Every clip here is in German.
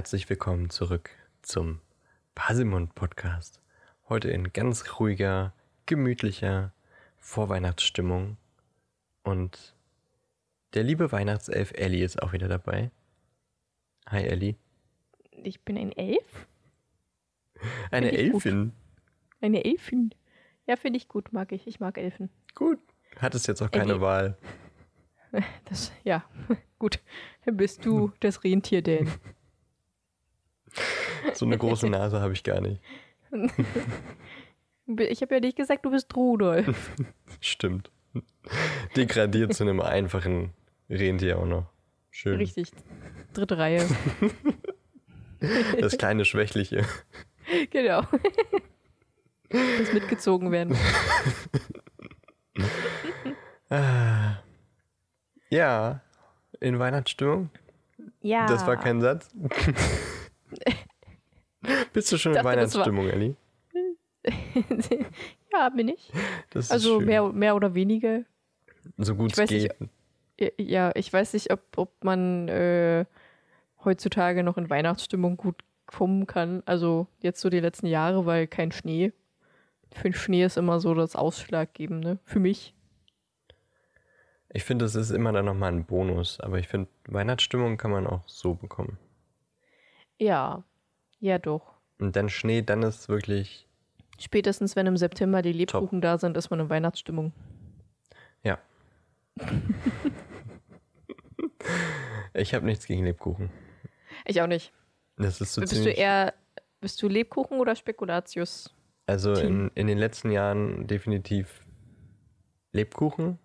herzlich willkommen zurück zum Basimund Podcast. Heute in ganz ruhiger, gemütlicher Vorweihnachtsstimmung. Und der liebe Weihnachtself Ellie ist auch wieder dabei. Hi Ellie. Ich bin ein Elf. Eine ich gut. Elfin. Eine Elfin. Ja, finde ich gut, mag ich. Ich mag Elfen. Gut. Hattest jetzt auch keine Ellie. Wahl. Das, ja, gut. Dann bist du das Rentier, Dan. So eine große Nase habe ich gar nicht. Ich habe ja nicht gesagt, du bist Rudolf. Stimmt. Degradiert zu einem einfachen Rentier auch noch. Schön. Richtig. Dritte Reihe. Das kleine Schwächliche. Genau. Das mitgezogen werden. Ja, in Weihnachtsstimmung. Ja. Das war kein Satz. Bist du schon in das war- Weihnachtsstimmung, Ellie? ja, bin ich. Also schön. mehr, mehr oder weniger. so gut es nicht, geht. Ja, ich weiß nicht, ob, ob man äh, heutzutage noch in Weihnachtsstimmung gut kommen kann. Also jetzt so die letzten Jahre, weil kein Schnee. Für den Schnee ist immer so das Ausschlaggebende. Für mich. Ich finde, das ist immer dann nochmal ein Bonus. Aber ich finde, Weihnachtsstimmung kann man auch so bekommen. Ja, ja doch. Und dann Schnee, dann ist wirklich, Spätestens wenn im September die Lebkuchen da sind, ist man in Weihnachtsstimmung. ja. ich habe nichts gegen Lebkuchen. Ich auch nicht. Das ist so bist du eher, bist du Lebkuchen oder Spekulatius? also in, in den letzten Jahren definitiv Lebkuchen.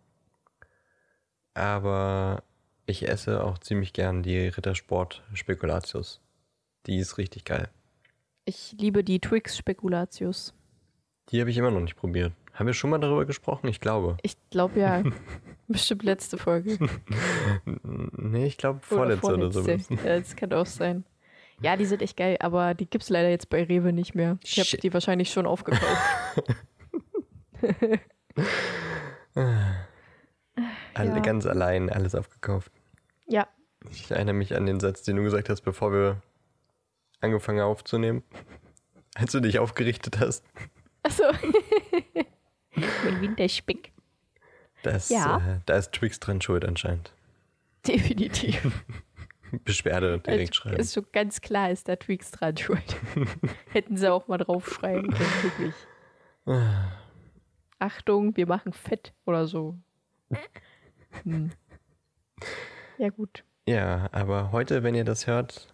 Aber ich esse auch ziemlich gern die Rittersport Spekulatius. Die ist richtig geil. Ich liebe die Twix Spekulatius. Die habe ich immer noch nicht probiert. Haben wir schon mal darüber gesprochen? Ich glaube. Ich glaube ja, bestimmt letzte Folge. Nee, ich glaube vorletzte oder, so. vorletzte. Ja, das kann auch sein. Ja, die sind echt geil, aber die gibt's leider jetzt bei Rewe nicht mehr. Ich habe die wahrscheinlich schon aufgekauft. Alle Ja. ganz allein, alles aufgekauft. ja, Ich erinnere mich an den Satz, den du gesagt hast, bevor wir angefangen aufzunehmen. Als du dich aufgerichtet hast. achso. mein Winterspeck. Das, Ja. äh, da ist Twix dran schuld anscheinend. Definitiv. Beschwerde direkt Also, schreiben. ist so ganz klar ist da Twix dran schuld. Hätten sie auch mal draufschreiben können, wirklich. Achtung, wir machen Fett oder so. Hm. Ja, gut. Ja, aber heute, wenn ihr das hört,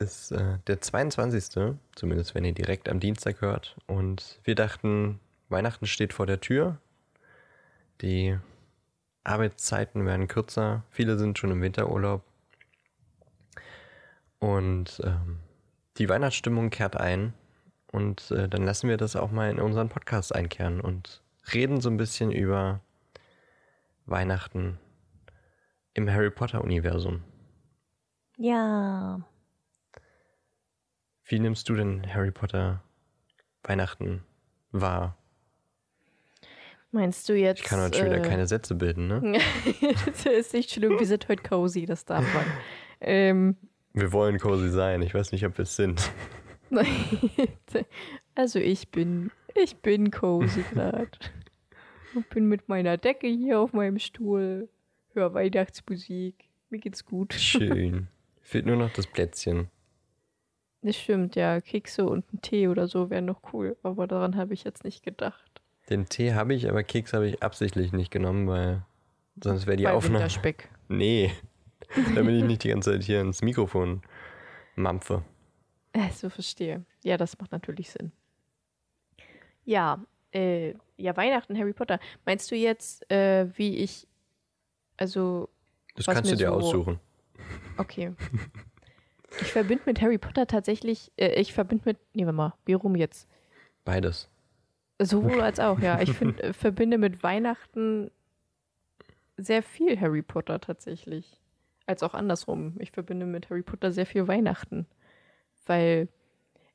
ist äh, der 22. Zumindest wenn ihr direkt am Dienstag hört. Und wir dachten, Weihnachten steht vor der Tür. Die Arbeitszeiten werden kürzer. Viele sind schon im Winterurlaub. Und ähm, die Weihnachtsstimmung kehrt ein. Und äh, dann lassen wir das auch mal in unseren Podcast einkehren und reden so ein bisschen über Weihnachten im Harry Potter-Universum. Ja. Wie nimmst du denn Harry Potter Weihnachten wahr? Meinst du jetzt. Ich kann heute schon wieder äh, keine Sätze bilden, ne? das ist nicht schlimm, wir sind heute cozy, das darf man. Ähm, Wir wollen cozy sein. Ich weiß nicht, ob wir es sind. also ich bin, ich bin cozy gerade. Und bin mit meiner Decke hier auf meinem Stuhl, höre Weihnachtsmusik. Mir geht's gut. Schön. Fehlt nur noch das Plätzchen. Das stimmt, ja. Kekse und ein Tee oder so wären noch cool, aber daran habe ich jetzt nicht gedacht. Den Tee habe ich, aber Keks habe ich absichtlich nicht genommen, weil sonst wäre die Bei Aufnahme. Winterspeck. Nee. Damit ich nicht die ganze Zeit hier ins Mikrofon mampfe. Äh, so verstehe. Ja, das macht natürlich Sinn. Ja, äh, ja, Weihnachten, Harry Potter. Meinst du jetzt, äh, wie ich, also, Das kannst du dir so- aussuchen. okay. Ich verbinde mit Harry Potter tatsächlich, äh, ich verbinde mit, nee, warte mal, wie rum jetzt? Beides. Sowohl als auch, ja. Ich find, äh, verbinde mit Weihnachten sehr viel Harry Potter tatsächlich. Als auch andersrum. Ich verbinde mit Harry Potter sehr viel Weihnachten. Weil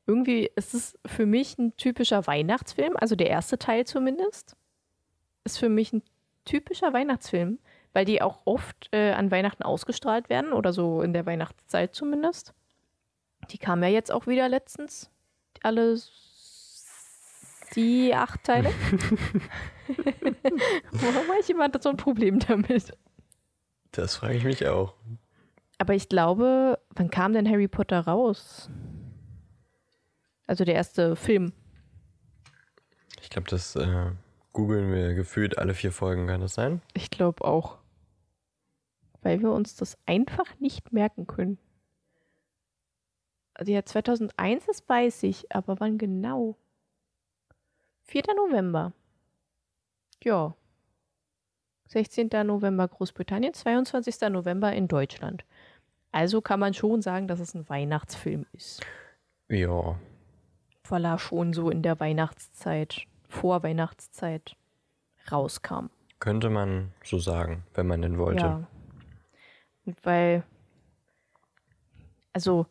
irgendwie ist es für mich ein typischer Weihnachtsfilm, also der erste Teil zumindest, ist für mich ein typischer Weihnachtsfilm, weil die auch oft äh, an Weihnachten ausgestrahlt werden oder so in der Weihnachtszeit zumindest. Die kam ja jetzt auch wieder letztens. Alle die acht Teile. Warum hat jemand so ein Problem damit? Das frage ich mich auch. Aber ich glaube, wann kam denn Harry Potter raus? Also der erste Film. Ich glaube, das äh, googeln wir gefühlt alle vier Folgen, kann das sein? Ich glaube auch. Weil wir uns das einfach nicht merken können. Also ja, 2001, das weiß ich, aber wann genau? 4. November. Ja. 16. November Großbritannien, 22. November in Deutschland. Also kann man schon sagen, dass es ein Weihnachtsfilm ist. Ja. Weil er schon so in der Weihnachtszeit, vor Weihnachtszeit rauskam. Könnte man so sagen, wenn man denn wollte. Ja. Weil, also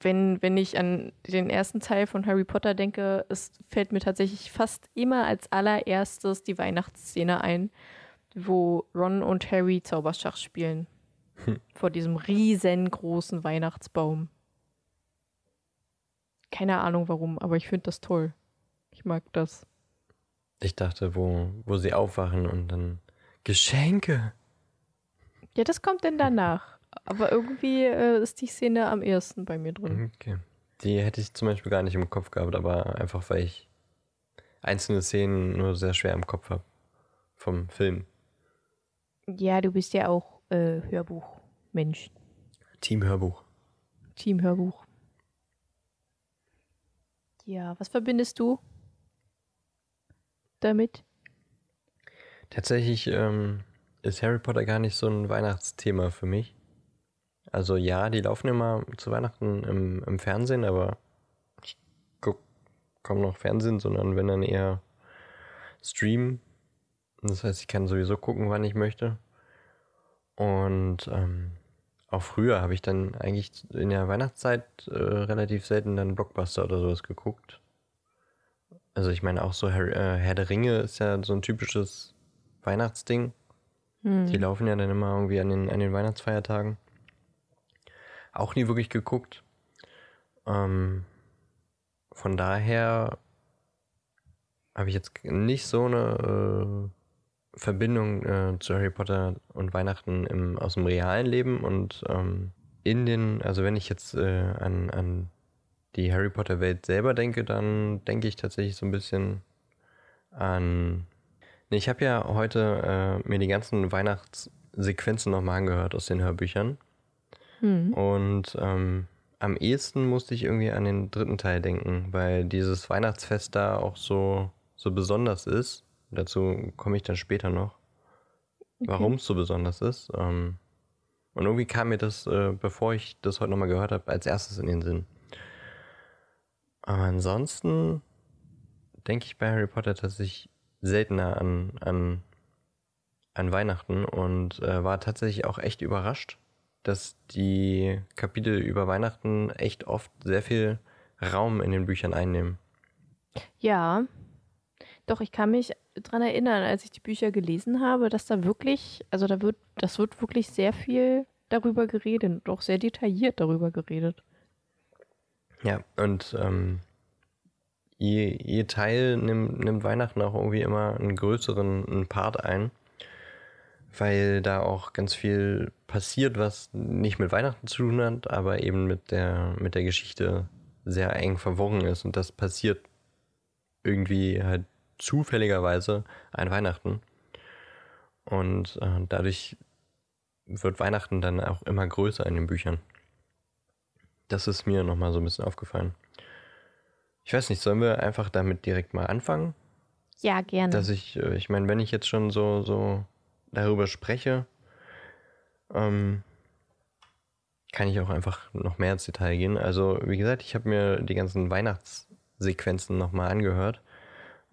wenn, wenn ich an den ersten Teil von Harry Potter denke, es fällt mir tatsächlich fast immer als allererstes die Weihnachtsszene ein, wo Ron und Harry Zauberschach spielen. Hm. Vor diesem riesengroßen Weihnachtsbaum. Keine Ahnung warum, aber ich finde das toll. Ich mag das. Ich dachte, wo, wo sie aufwachen und dann Geschenke. Ja, das kommt denn danach. Aber irgendwie äh, ist die Szene am ersten bei mir drin. Okay. Die hätte ich zum Beispiel gar nicht im Kopf gehabt, aber einfach weil ich einzelne Szenen nur sehr schwer im Kopf habe. Vom Film. Ja, du bist ja auch äh, Hörbuchmensch. Team Hörbuch. Team Hörbuch. Ja, was verbindest du damit? Tatsächlich ähm, ist Harry Potter gar nicht so ein Weihnachtsthema für mich. Also ja, die laufen immer zu Weihnachten im, im Fernsehen, aber ich gucke kaum noch Fernsehen, sondern wenn dann eher streamen. Das heißt, ich kann sowieso gucken, wann ich möchte. Und ähm, auch früher habe ich dann eigentlich in der Weihnachtszeit äh, relativ selten dann Blockbuster oder sowas geguckt. Also ich meine auch so Herr, äh, Herr der Ringe ist ja so ein typisches Weihnachtsding. Hm. Die laufen ja dann immer irgendwie an den, an den Weihnachtsfeiertagen auch nie wirklich geguckt. Ähm, von daher habe ich jetzt nicht so eine äh, Verbindung äh, zu Harry Potter und Weihnachten im, aus dem realen Leben und ähm, in den, also wenn ich jetzt äh, an, an die Harry Potter Welt selber denke, dann denke ich tatsächlich so ein bisschen an. Ich habe ja heute äh, mir die ganzen Weihnachtssequenzen nochmal angehört aus den Hörbüchern. Mhm. Und ähm, am ehesten musste ich irgendwie an den dritten Teil denken, weil dieses Weihnachtsfest da auch so, so besonders ist. Dazu komme ich dann später noch, okay. warum es so besonders ist. Ähm, und irgendwie kam mir das, äh, bevor ich das heute nochmal gehört habe, als erstes in den Sinn. Aber ansonsten denke ich bei Harry Potter tatsächlich seltener an, an, an Weihnachten und äh, war tatsächlich auch echt überrascht, dass die Kapitel über Weihnachten echt oft sehr viel Raum in den Büchern einnehmen. Ja, doch, ich kann mich daran erinnern, als ich die Bücher gelesen habe, dass da wirklich, also da wird, das wird wirklich sehr viel darüber geredet und auch sehr detailliert darüber geredet. Ja, und ähm, je, je Teil nimmt, nimmt Weihnachten auch irgendwie immer einen größeren einen Part ein weil da auch ganz viel passiert, was nicht mit Weihnachten zu tun hat, aber eben mit der, mit der Geschichte sehr eng verworren ist. Und das passiert irgendwie halt zufälligerweise an Weihnachten. Und äh, dadurch wird Weihnachten dann auch immer größer in den Büchern. Das ist mir nochmal so ein bisschen aufgefallen. Ich weiß nicht, sollen wir einfach damit direkt mal anfangen? Ja, gerne. Dass ich, äh, ich meine, wenn ich jetzt schon so, so darüber spreche, ähm, kann ich auch einfach noch mehr ins Detail gehen. Also, wie gesagt, ich habe mir die ganzen Weihnachtssequenzen nochmal angehört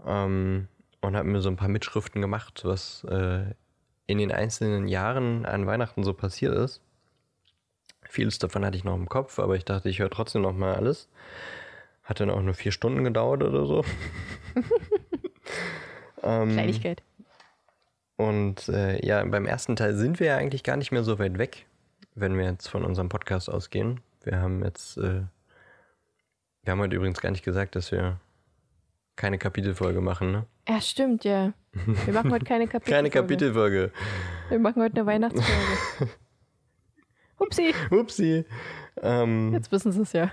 ähm, und habe mir so ein paar Mitschriften gemacht, was äh, in den einzelnen Jahren an Weihnachten so passiert ist. Vieles davon hatte ich noch im Kopf, aber ich dachte, ich höre trotzdem nochmal alles. Hat dann auch nur vier Stunden gedauert oder so. ähm, Kleinigkeit. Und äh, ja, beim ersten Teil sind wir ja eigentlich gar nicht mehr so weit weg, wenn wir jetzt von unserem Podcast ausgehen. Wir haben jetzt, äh, wir haben heute übrigens gar nicht gesagt, dass wir keine Kapitelfolge machen, ne? Ja, stimmt, ja. Wir machen heute keine Kapitelfolge. Keine Kapitelfolge. Wir machen heute eine Weihnachtsfolge. Upsi. Upsi. Ähm, Jetzt wissen sie es ja.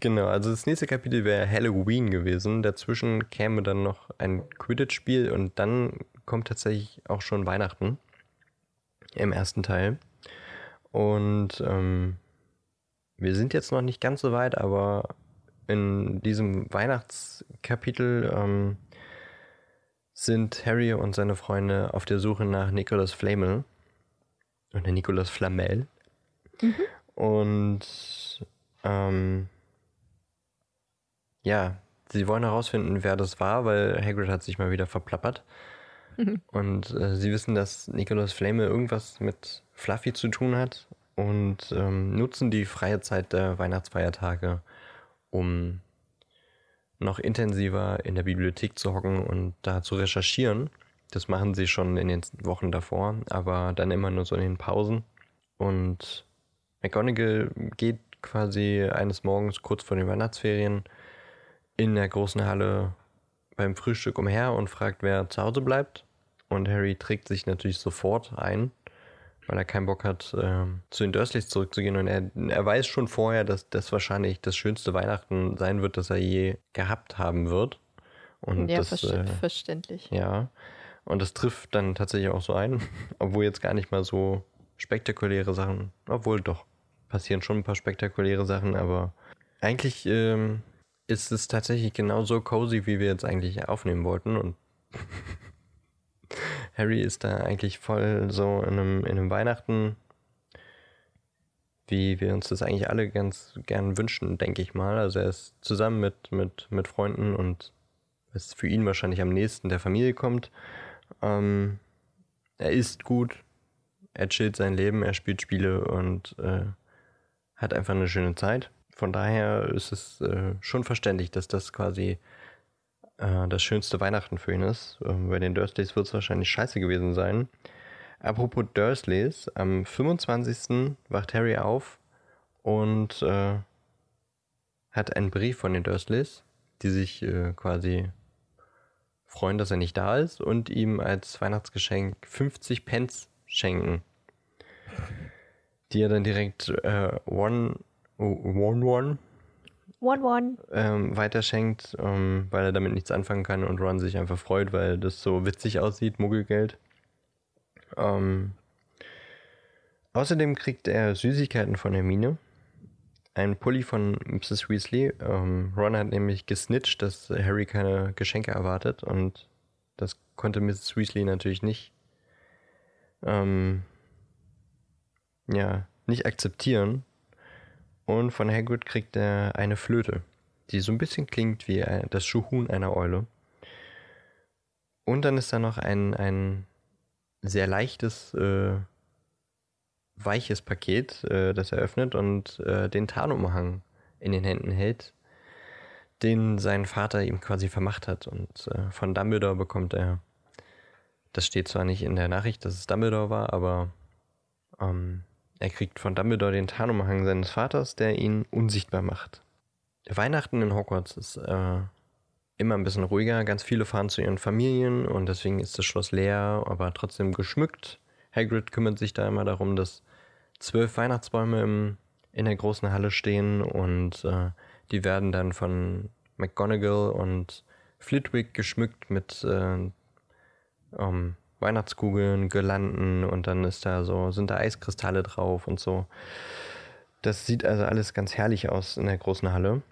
Genau, also das nächste Kapitel wäre Halloween gewesen. Dazwischen käme dann noch ein Quidditch-Spiel und dann kommt tatsächlich auch schon Weihnachten im ersten Teil. Und ähm, wir sind jetzt noch nicht ganz so weit, aber in diesem Weihnachtskapitel ähm, sind Harry und seine Freunde auf der Suche nach Nicholas Flamel. Oder Nicholas Flamel. Mhm. Und ähm, ja, sie wollen herausfinden, wer das war, weil Hagrid hat sich mal wieder verplappert. Mhm. Und äh, sie wissen, dass Nicholas Flamel irgendwas mit Fluffy zu tun hat und ähm, nutzen die freie Zeit der Weihnachtsfeiertage, um noch intensiver in der Bibliothek zu hocken und da zu recherchieren. Das machen sie schon in den Wochen davor, aber dann immer nur so in den Pausen. Und McGonagall geht quasi eines Morgens kurz vor den Weihnachtsferien in der großen Halle beim Frühstück umher und fragt, wer zu Hause bleibt. Und Harry trägt sich natürlich sofort ein, weil er keinen Bock hat, äh, zu den Dursleys zurückzugehen. Und er, er weiß schon vorher, dass das wahrscheinlich das schönste Weihnachten sein wird, das er je gehabt haben wird. Und ja, das, ver äh, verständlich. Ja. Und das trifft dann tatsächlich auch so ein, obwohl jetzt gar nicht mal so spektakuläre Sachen, obwohl doch, passieren schon ein paar spektakuläre Sachen, aber eigentlich ähm, ist es tatsächlich genauso cozy, wie wir jetzt eigentlich aufnehmen wollten. Und Harry ist da eigentlich voll so in einem, in einem Weihnachten, wie wir uns das eigentlich alle ganz gern wünschen, denke ich mal. Also er ist zusammen mit, mit, mit Freunden und es für ihn wahrscheinlich am nächsten der Familie kommt. Ähm, er isst gut, er chillt sein Leben, er spielt Spiele und äh, hat einfach eine schöne Zeit von daher ist es äh, schon verständlich, dass das quasi äh, das schönste Weihnachten für ihn ist. Ähm, bei den Dursleys wird es wahrscheinlich scheiße gewesen sein. Apropos Dursleys, am 25. wacht Harry auf und äh, hat einen Brief von den Dursleys, die sich äh, quasi freuen, dass er nicht da ist und ihm als Weihnachtsgeschenk 50 Pence schenken. Die er dann direkt äh, One One One One One ähm, weiterschenkt, ähm, weil er damit nichts anfangen kann und Ron sich einfach freut, weil das so witzig aussieht, Muggelgeld. Ähm, außerdem kriegt er Süßigkeiten von Hermine. Ein Pulli von Mrs. Weasley. Ähm, Ron hat nämlich gesnitcht, dass Harry keine Geschenke erwartet und das konnte Mrs. Weasley natürlich nicht. Ähm, ja, nicht akzeptieren. Und von Hagrid kriegt er eine Flöte, die so ein bisschen klingt wie das Schuhhuhn einer Eule. Und dann ist da noch ein, ein sehr leichtes, äh, weiches Paket, äh, das er öffnet und äh, den Tarnumhang in den Händen hält, den sein Vater ihm quasi vermacht hat. Und äh, von Dumbledore bekommt er, das steht zwar nicht in der Nachricht, dass es Dumbledore war, aber ähm, er kriegt von Dumbledore den Tarnumhang seines Vaters, der ihn unsichtbar macht. Weihnachten in Hogwarts ist äh, immer ein bisschen ruhiger. Ganz viele fahren zu ihren Familien und deswegen ist das Schloss leer, aber trotzdem geschmückt. Hagrid kümmert sich da immer darum, dass zwölf Weihnachtsbäume im, in der großen Halle stehen und äh, die werden dann von McGonagall und Flitwick geschmückt mit äh, um, Weihnachtskugeln, Girlanden und dann ist da so, sind da Eiskristalle drauf und so. Das sieht also alles ganz herrlich aus in der großen Halle.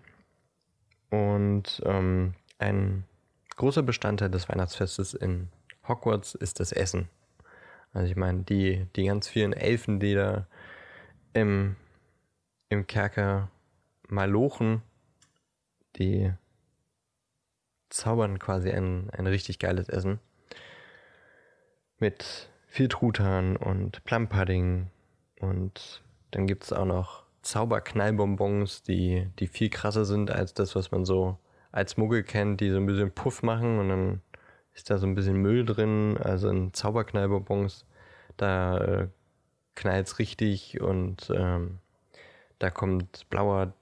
Und ähm, ein großer Bestandteil des Weihnachtsfestes in Hogwarts ist das Essen. Also ich meine, die, die ganz vielen Elfen, die da im, im Kerker malochen, die zaubern quasi ein, ein richtig geiles Essen mit viel Truthahn und Plum-Pudding. Und dann gibt es auch noch Zauberknallbonbons, die, die viel krasser sind als das, was man so als Muggel kennt, die so ein bisschen Puff machen und dann ist da so ein bisschen Müll drin, also in Zauberknallbonbons, da äh, knallt es richtig und ähm, Da kommt blauer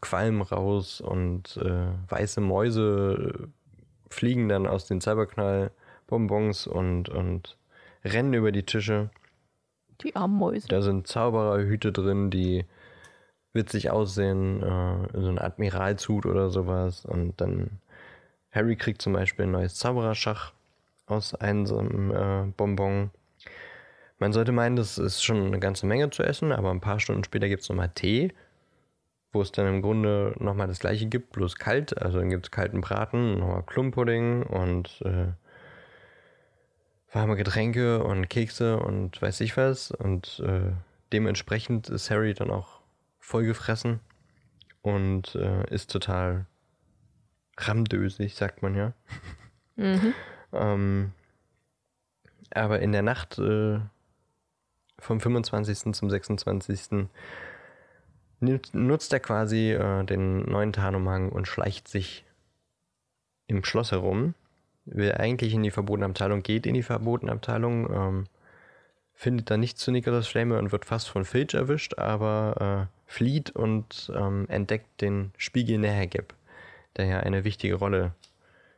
Qualm raus und äh, weiße Mäuse fliegen dann aus den Cyberknall-Bonbons und, und rennen über die Tische. Die armen Mäuse. Da sind Zaubererhüte drin, die witzig aussehen, äh, so ein Admiralshut oder sowas. Und dann Harry kriegt zum Beispiel ein neues Zaubererschach aus einem so einem äh, Bonbon. Man sollte meinen, das ist schon eine ganze Menge zu essen, aber ein paar Stunden später gibt es nochmal Tee, wo es dann im Grunde nochmal das gleiche gibt, bloß kalt. Also dann gibt es kalten Braten, nochmal Klumpudding und äh, warme Getränke und Kekse und weiß ich was. Und äh, dementsprechend ist Harry dann auch vollgefressen und äh, ist total ramdösig, sagt man ja. Mhm. ähm, aber in der Nacht äh, vom 25. zum 26. nutzt er quasi äh, den neuen Tarnumhang und schleicht sich im Schloss herum. Will eigentlich in die verbotene Abteilung, geht in die verbotene Abteilung, ähm, findet da nicht zu Nicholas Flamer und wird fast von Filch erwischt, aber äh, flieht und ähm, entdeckt den Spiegel Nähergap, der ja eine wichtige Rolle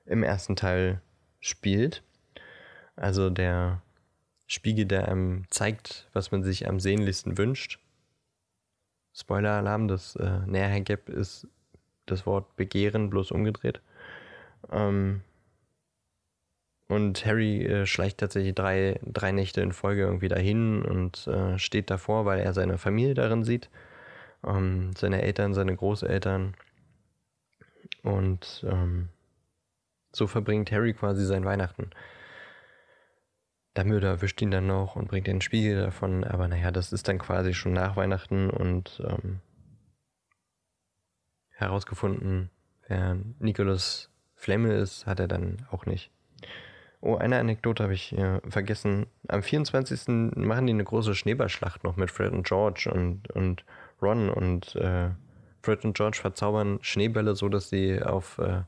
im ersten Teil spielt. Also der Spiegel, der einem zeigt, was man sich am sehnlichsten wünscht. Spoiler-Alarm, das äh, Nähergap ist das Wort Begehren, bloß umgedreht. Ähm, und Harry äh, schleicht tatsächlich drei, drei Nächte in Folge irgendwie dahin und äh, steht davor, weil er seine Familie darin sieht. Ähm, seine Eltern, seine Großeltern. Und ähm, so verbringt Harry quasi sein Weihnachten. Der Mörder erwischt ihn dann noch und bringt den Spiegel davon, aber naja, das ist dann quasi schon nach Weihnachten und ähm, herausgefunden, wer Nicholas Flemme ist, hat er dann auch nicht. Oh, eine Anekdote habe ich äh, vergessen. Am 24. machen die eine große Schneeballschlacht noch mit Fred und George und, und Ron und äh, Fred und George verzaubern Schneebälle so, dass sie auf äh,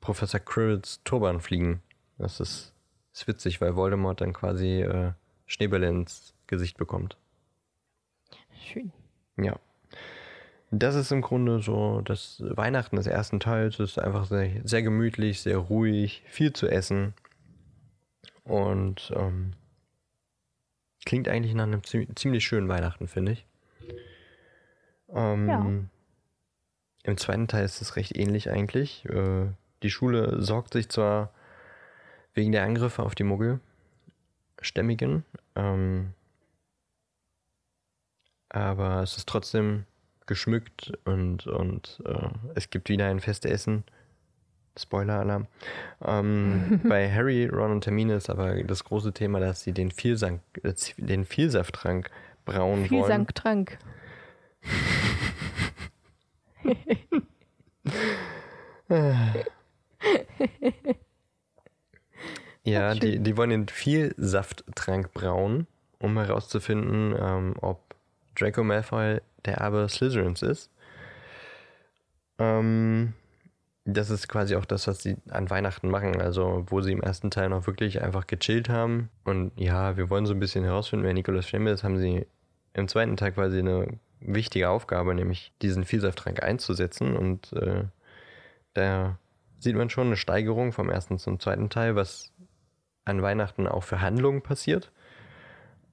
Professor Krills Turban fliegen. Das ist ist witzig, weil Voldemort dann quasi äh, Schneebälle ins Gesicht bekommt. Schön. Ja. Das ist im Grunde so das Weihnachten des ersten Teils. Es ist einfach sehr, sehr gemütlich, sehr ruhig, viel zu essen. Und ähm, klingt eigentlich nach einem ziemlich schönen Weihnachten, finde ich. Ähm, ja. Im zweiten Teil ist es recht ähnlich eigentlich. Äh, die Schule sorgt sich zwar wegen der Angriffe auf die Muggelstämmigen. Ähm, aber es ist trotzdem geschmückt und, und äh, es gibt wieder ein Festessen. Spoiler-Alarm. Ähm, bei Harry, Ron und Hermine ist aber das große Thema, dass sie den, Vielsank, äh, den Vielsafttrank brauen Vielsafttrank. wollen. Vielsafttrank. Ja, die, die wollen den Vielsafttrank brauen, um herauszufinden, ähm, ob Draco Malfoy der Erbe Slytherins ist. Ähm, das ist quasi auch das, was sie an Weihnachten machen. Also, wo sie im ersten Teil noch wirklich einfach gechillt haben. Und ja, wir wollen so ein bisschen herausfinden, wer Nikolaus Flamme ist, haben sie im zweiten Teil quasi eine wichtige Aufgabe, nämlich diesen Vielsafttrank einzusetzen. Und äh, da sieht man schon eine Steigerung vom ersten zum zweiten Teil, was an Weihnachten auch für Handlungen passiert.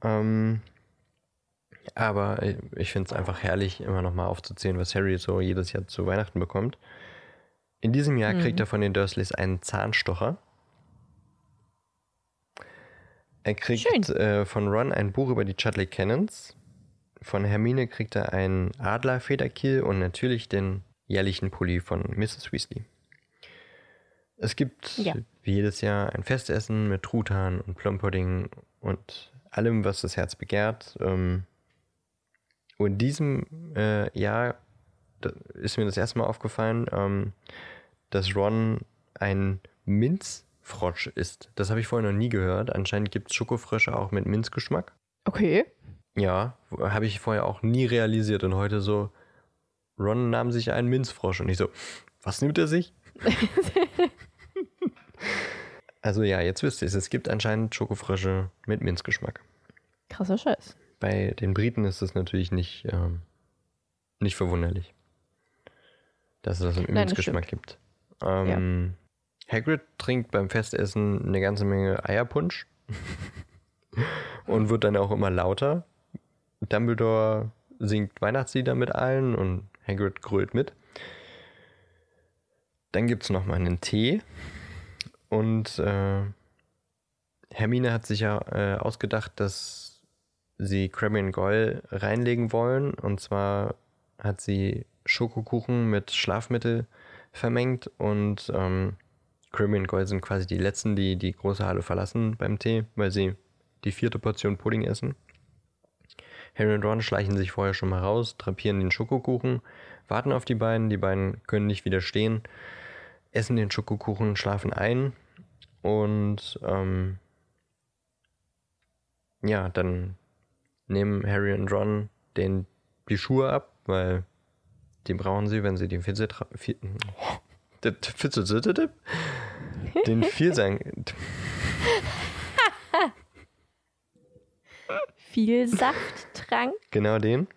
Ähm, aber ich finde es einfach herrlich, immer nochmal aufzuzählen, was Harry so jedes Jahr zu Weihnachten bekommt. In diesem Jahr mhm. kriegt er von den Dursleys einen Zahnstocher. Er kriegt äh, von Ron ein Buch über die Chudley Cannons. Von Hermine kriegt er einen Adlerfederkiel und natürlich den jährlichen Pulli von Mrs. Weasley. Es gibt ja. wie jedes Jahr ein Festessen mit Truthahn und Plumpudding und allem, was das Herz begehrt. Ähm, und in diesem äh, Jahr ist mir das erste Mal aufgefallen, ähm, dass Ron ein Minzfrosch ist. Das habe ich vorher noch nie gehört. Anscheinend gibt es Schokofrösche auch mit Minzgeschmack. Okay. Ja, habe ich vorher auch nie realisiert. Und heute so, Ron nahm sich einen Minzfrosch. Und ich so, was nimmt er sich? also ja, jetzt wisst ihr es. Es gibt anscheinend Schokofrösche mit Minzgeschmack. Krasser Scheiß. Bei den Briten ist es natürlich nicht ähm, Nicht verwunderlich. Dass es das im Übungsgeschmack gibt. Ähm, ja. Hagrid trinkt beim Festessen eine ganze Menge Eierpunsch und wird dann auch immer lauter. Dumbledore singt Weihnachtslieder mit allen und Hagrid grölt mit. Dann gibt es nochmal einen Tee und äh, Hermine hat sich ja äh, ausgedacht, dass sie Krabby Goyle reinlegen wollen. Und zwar hat sie Schokokuchen mit Schlafmittel vermengt und ähm, Krabby Goyle sind quasi die letzten, die die große Halle verlassen beim Tee, weil sie die vierte Portion Pudding essen. Harry und Ron schleichen sich vorher schon mal raus, drapieren den Schokokuchen, warten auf die beiden. Die beiden können nicht widerstehen, essen den Schokokuchen, schlafen ein und ähm, ja, dann nehmen Harry und Ron den, die Schuhe ab, weil die brauchen sie, wenn sie den Fitzel den Vielsang viel Safttrank. Genau den,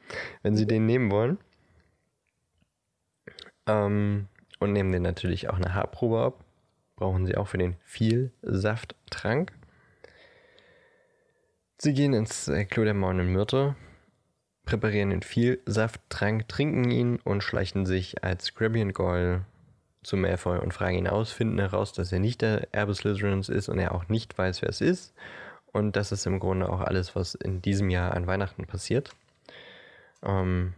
wenn sie den nehmen wollen. Ähm, und nehmen den natürlich auch eine Haarprobe ab. Brauchen sie auch für den viel Safttrank. Sie gehen ins äh, Klo der Mauen Myrte, präparieren den viel Safttrank, trinken ihn und schleichen sich als Grabby und Goyle zu Malfoy und fragen ihn aus, finden heraus, dass er nicht der Erbe Slytherins ist und er auch nicht weiß, wer es ist und das ist im Grunde auch alles, was in diesem Jahr an Weihnachten passiert. Ähm,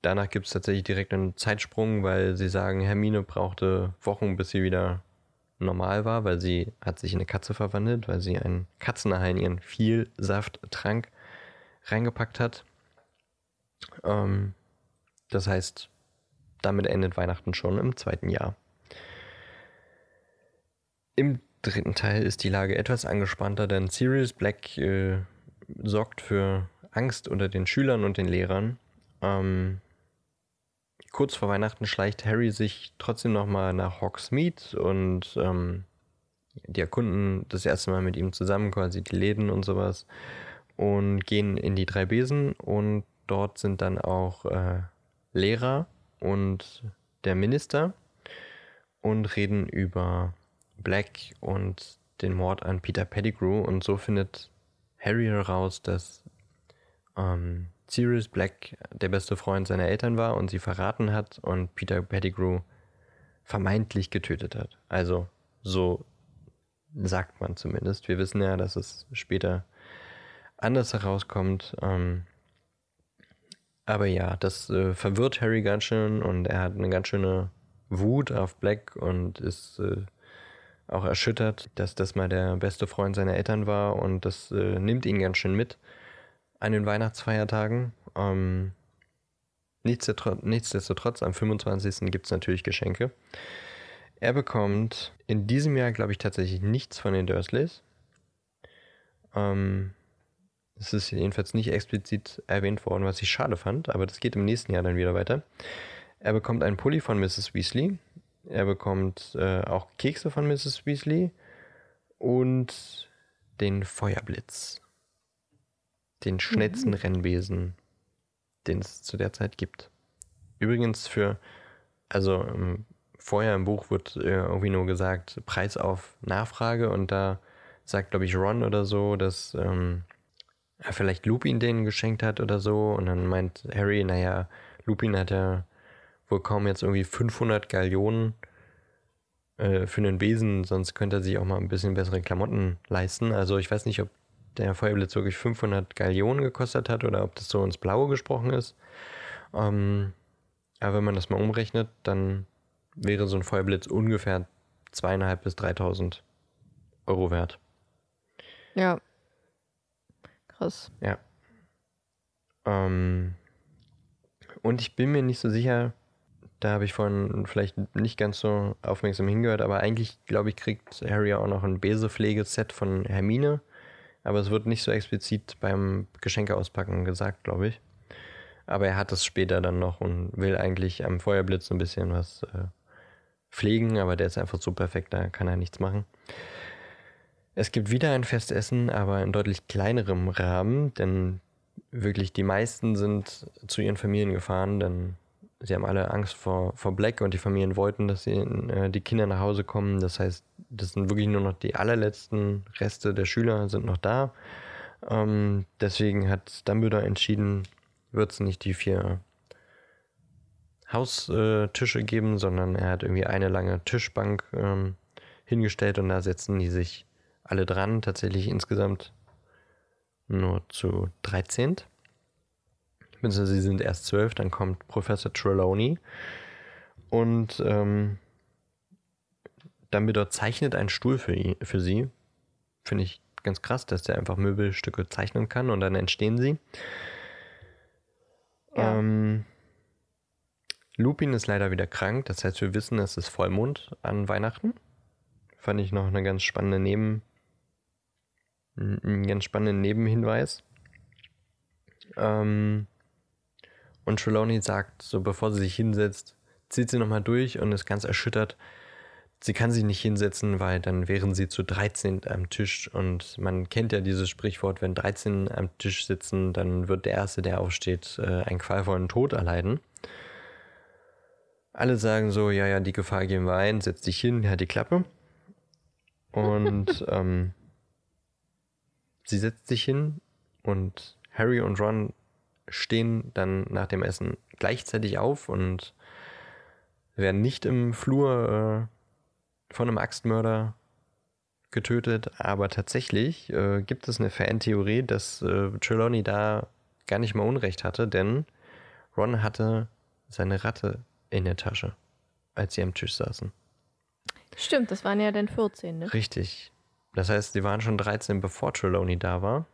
danach gibt es tatsächlich direkt einen Zeitsprung, weil sie sagen, Hermine brauchte Wochen, bis sie wieder normal war, weil sie hat sich in eine Katze verwandelt, weil sie einen Katzenhai in ihren Vielsafttrank reingepackt hat. Ähm, das heißt, damit endet Weihnachten schon im zweiten Jahr. Im dritten Teil ist die Lage etwas angespannter, denn Sirius Black äh, sorgt für Angst unter den Schülern und den Lehrern. Ähm, kurz vor Weihnachten schleicht Harry sich trotzdem nochmal nach Hogsmeade und ähm, die erkunden das erste Mal mit ihm zusammen quasi die Läden und sowas und gehen in die drei Besen und dort sind dann auch äh, Lehrer und der Minister und reden über Black und den Mord an Peter Pettigrew und so findet Harry heraus, dass ähm, Sirius Black der beste Freund seiner Eltern war und sie verraten hat und Peter Pettigrew vermeintlich getötet hat. Also so sagt man zumindest. Wir wissen ja, dass es später anders herauskommt. Ähm, aber ja, das äh, verwirrt Harry ganz schön und er hat eine ganz schöne Wut auf Black und ist äh, auch erschüttert, dass das mal der beste Freund seiner Eltern war und das äh, nimmt ihn ganz schön mit an den Weihnachtsfeiertagen. Ähm, nichtsdestotrotz, am 25. gibt es natürlich Geschenke. Er bekommt in diesem Jahr, glaube ich, tatsächlich nichts von den Dursleys. Ähm, es ist jedenfalls nicht explizit erwähnt worden, was ich schade fand, aber das geht im nächsten Jahr dann wieder weiter. Er bekommt einen Pulli von Mrs. Weasley, er bekommt äh, auch Kekse von Mrs. Weasley und den Feuerblitz. Den schnellsten mhm. Rennbesen, den es zu der Zeit gibt. Übrigens für, also ähm, vorher im Buch wird äh, irgendwie nur gesagt, Preis auf Nachfrage und da sagt, glaube ich, Ron oder so, dass ähm, er vielleicht Lupin den geschenkt hat oder so und dann meint Harry, naja, Lupin hat ja wohl kaum jetzt irgendwie 500 Gallionen äh, für einen Besen, sonst könnte er sich auch mal ein bisschen bessere Klamotten leisten. Also ich weiß nicht, ob der Feuerblitz wirklich 500 Gallionen gekostet hat oder ob das so ins Blaue gesprochen ist. Ähm, aber wenn man das mal umrechnet, dann wäre so ein Feuerblitz ungefähr zweieinhalb bis 3.000 Euro wert. Ja. Krass. Ja. Ähm, und ich bin mir nicht so sicher, da habe ich vorhin vielleicht nicht ganz so aufmerksam hingehört, aber eigentlich, glaube ich, kriegt Harry auch noch ein Besepflegeset von Hermine. Aber es wird nicht so explizit beim Geschenkeauspacken gesagt, glaube ich. Aber er hat es später dann noch und will eigentlich am Feuerblitz ein bisschen was äh, pflegen, aber der ist einfach so perfekt, da kann er nichts machen. Es gibt wieder ein Festessen, aber in deutlich kleinerem Rahmen, denn wirklich die meisten sind zu ihren Familien gefahren, denn sie haben alle Angst vor, vor Black und die Familien wollten, dass sie, äh, die Kinder nach Hause kommen. Das heißt, das sind wirklich nur noch die allerletzten Reste der Schüler sind noch da. Ähm, deswegen hat Dumbledore entschieden, wird es nicht die vier Haustische geben, sondern er hat irgendwie eine lange Tischbank ähm, hingestellt und da setzen die sich alle dran. Tatsächlich insgesamt nur zu 13. Beziehungsweise sie sind erst 12, dann kommt Professor Trelawney und ähm, Dumbledore zeichnet einen Stuhl für, ihn, für sie. Finde ich ganz krass, dass der einfach Möbelstücke zeichnen kann und dann entstehen sie. Ja. Ähm, Lupin ist leider wieder krank, das heißt, wir wissen, es ist Vollmond an Weihnachten. Fand ich noch eine ganz spannende Neben, einen ganz spannenden Nebenhinweis. Ähm, und Trelawney sagt, so bevor sie sich hinsetzt, zieht sie nochmal durch und ist ganz erschüttert. Sie kann sich nicht hinsetzen, weil dann wären sie zu 13 am Tisch. Und man kennt ja dieses Sprichwort, wenn 13 am Tisch sitzen, dann wird der Erste, der aufsteht, äh, einen qualvollen Tod erleiden. Alle sagen so, ja, ja, die Gefahr gehen wir ein, setz dich hin, halt die Klappe. Und ähm, sie setzt sich hin und Harry und Ron stehen dann nach dem Essen gleichzeitig auf und werden nicht im Flur äh, von einem Axtmörder getötet, aber tatsächlich äh, gibt es eine Fan-Theorie, dass äh, Trelawney da gar nicht mal Unrecht hatte, denn Ron hatte seine Ratte in der Tasche, als sie am Tisch saßen. Stimmt, das waren ja dann 14, ne? Richtig. Das heißt, sie waren schon 13, bevor Trelawney da war.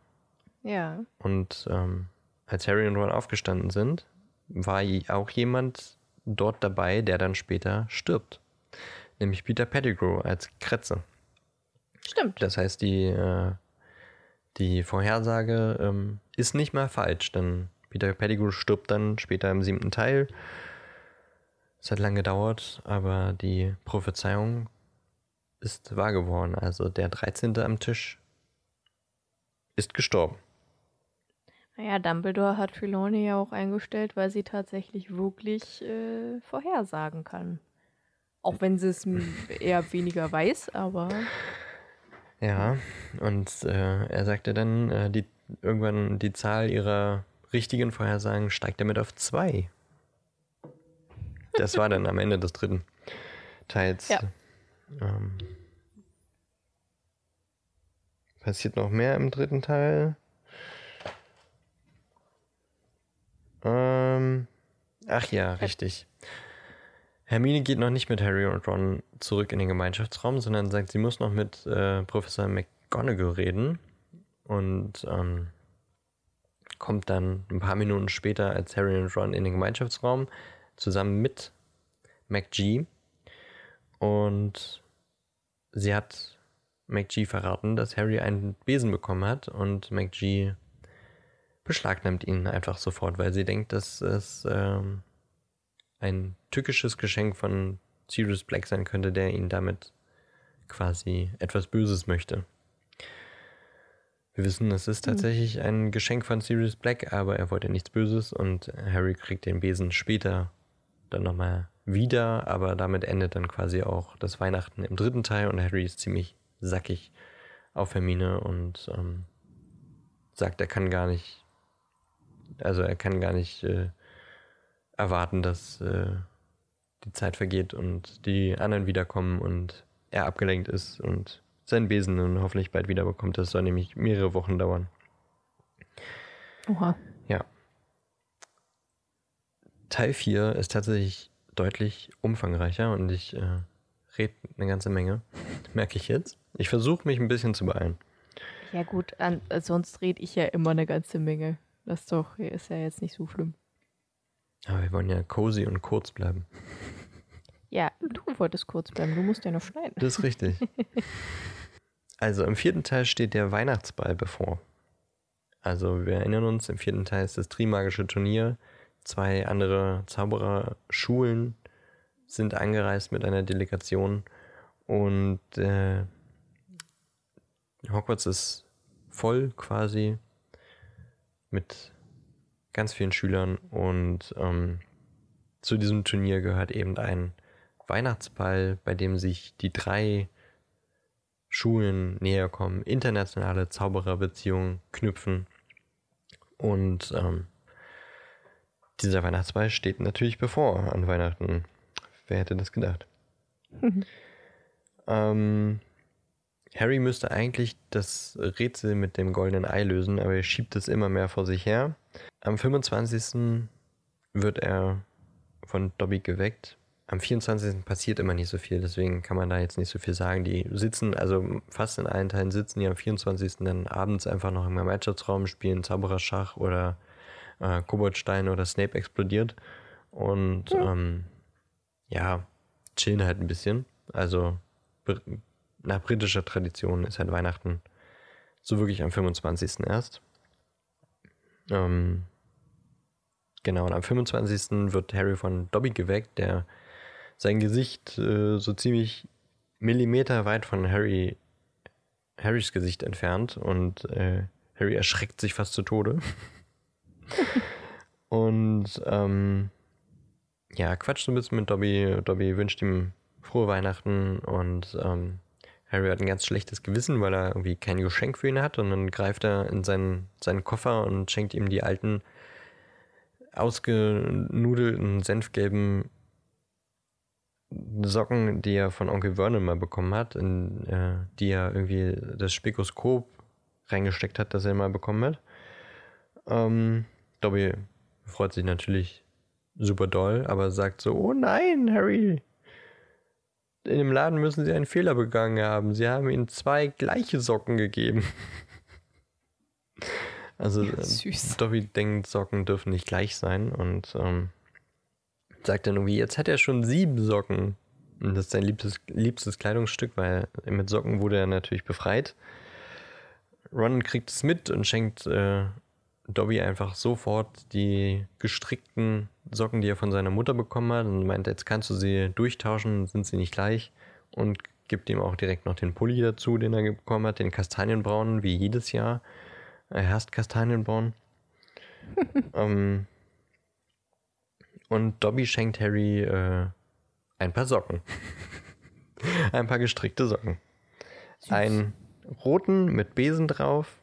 Ja. Und ähm, als Harry und Ron aufgestanden sind, war auch jemand dort dabei, der dann später stirbt. Nämlich Peter Pettigrew als Kretze. Stimmt. Das heißt, die, äh, die Vorhersage ähm, ist nicht mal falsch, denn Peter Pettigrew stirbt dann später im siebten Teil es hat lange gedauert, aber die Prophezeiung ist wahr geworden. Also der 13. am Tisch ist gestorben. Naja, Dumbledore hat Filoni ja auch eingestellt, weil sie tatsächlich wirklich äh, vorhersagen kann. Auch wenn sie es eher weniger weiß, aber. Ja, und äh, er sagte dann, äh, die, irgendwann die Zahl ihrer richtigen Vorhersagen steigt damit auf zwei. Das war dann am Ende des dritten Teils. Ja. Ähm, passiert noch mehr im dritten Teil? Ähm, ach ja, richtig. Hermine geht noch nicht mit Harry und Ron zurück in den Gemeinschaftsraum, sondern sagt, sie muss noch mit äh, Professor McGonagall reden und ähm, kommt dann ein paar Minuten später als Harry und Ron in den Gemeinschaftsraum zusammen mit MacG. Und sie hat MacG verraten, dass Harry einen Besen bekommen hat und MacG beschlagnahmt ihn einfach sofort, weil sie denkt, dass es ähm, ein tückisches Geschenk von Sirius Black sein könnte, der ihn damit quasi etwas Böses möchte. Wir wissen, es ist hm. tatsächlich ein Geschenk von Sirius Black, aber er wollte nichts Böses und Harry kriegt den Besen später dann nochmal wieder, aber damit endet dann quasi auch das Weihnachten im dritten Teil und Harry ist ziemlich sackig auf Hermine und ähm, sagt, er kann gar nicht, also er kann gar nicht äh, erwarten, dass äh, die Zeit vergeht und die anderen wiederkommen und er abgelenkt ist und seinen Besen nun hoffentlich bald wiederbekommt. Das soll nämlich mehrere Wochen dauern. Oha. Ja. Teil 4 ist tatsächlich deutlich umfangreicher und ich äh, rede eine ganze Menge, merke ich jetzt. Ich versuche mich ein bisschen zu beeilen. Ja gut, an, sonst rede ich ja immer eine ganze Menge. Das doch ist ja jetzt nicht so schlimm. Aber wir wollen ja cozy und kurz bleiben. Ja, du wolltest kurz bleiben, du musst ja noch schneiden. Das ist richtig. also im vierten Teil steht der Weihnachtsball bevor. Also wir erinnern uns, im vierten Teil ist das Trimagische Turnier Zwei andere Zaubererschulen sind angereist mit einer Delegation und äh, Hogwarts ist voll quasi mit ganz vielen Schülern und ähm, zu diesem Turnier gehört eben ein Weihnachtsball, bei dem sich die drei Schulen näher kommen, internationale Zaubererbeziehungen knüpfen und ähm, dieser Weihnachtsball steht natürlich bevor an Weihnachten. Wer hätte das gedacht? ähm, Harry müsste eigentlich das Rätsel mit dem goldenen Ei lösen, aber er schiebt es immer mehr vor sich her. Am 25. wird er von Dobby geweckt. Am 24. passiert immer nicht so viel, deswegen kann man da jetzt nicht so viel sagen. Die sitzen, also fast in allen Teilen sitzen die am 24. dann abends einfach noch im Gemeinschaftsraum, spielen Zauberer-Schach oder äh, Koboldstein oder Snape explodiert. Und ja. Ähm, ja, chillen halt ein bisschen. Also nach britischer Tradition ist halt Weihnachten so wirklich am 25. erst. Ähm, genau, und am 25. wird Harry von Dobby geweckt, der sein Gesicht äh, so ziemlich Millimeter weit von Harry, Harrys Gesicht entfernt und äh, Harry erschreckt sich fast zu Tode. und ähm, ja, quatscht so ein bisschen mit Dobby. Dobby wünscht ihm frohe Weihnachten und ähm, Harry hat ein ganz schlechtes Gewissen, weil er irgendwie kein Geschenk für ihn hat und dann greift er in seinen, seinen Koffer und schenkt ihm die alten ausgenudelten, senfgelben Socken, die er von Onkel Vernon mal bekommen hat, in äh, die er irgendwie das Spikoskop reingesteckt hat, das er mal bekommen hat. Ähm, Dobby freut sich natürlich super doll, aber sagt so, oh nein, Harry, in dem Laden müssen sie einen Fehler begangen haben. Sie haben ihnen zwei gleiche Socken gegeben. also ja, Dobby denkt, Socken dürfen nicht gleich sein und ähm, sagt dann irgendwie, jetzt hat er schon sieben Socken. Und das ist sein liebstes, liebstes Kleidungsstück, weil mit Socken wurde er natürlich befreit. Ron kriegt es mit und schenkt äh, Dobby einfach sofort die gestrickten Socken, die er von seiner Mutter bekommen hat und meint, jetzt kannst du sie durchtauschen, sind sie nicht gleich und gibt ihm auch direkt noch den Pulli dazu, den er bekommen hat, den Kastanienbraunen, wie jedes Jahr. Er hasst Kastanienbraun. ähm, und Dobby schenkt Harry äh, ein paar Socken. ein paar gestrickte Socken. Einen roten mit Besen drauf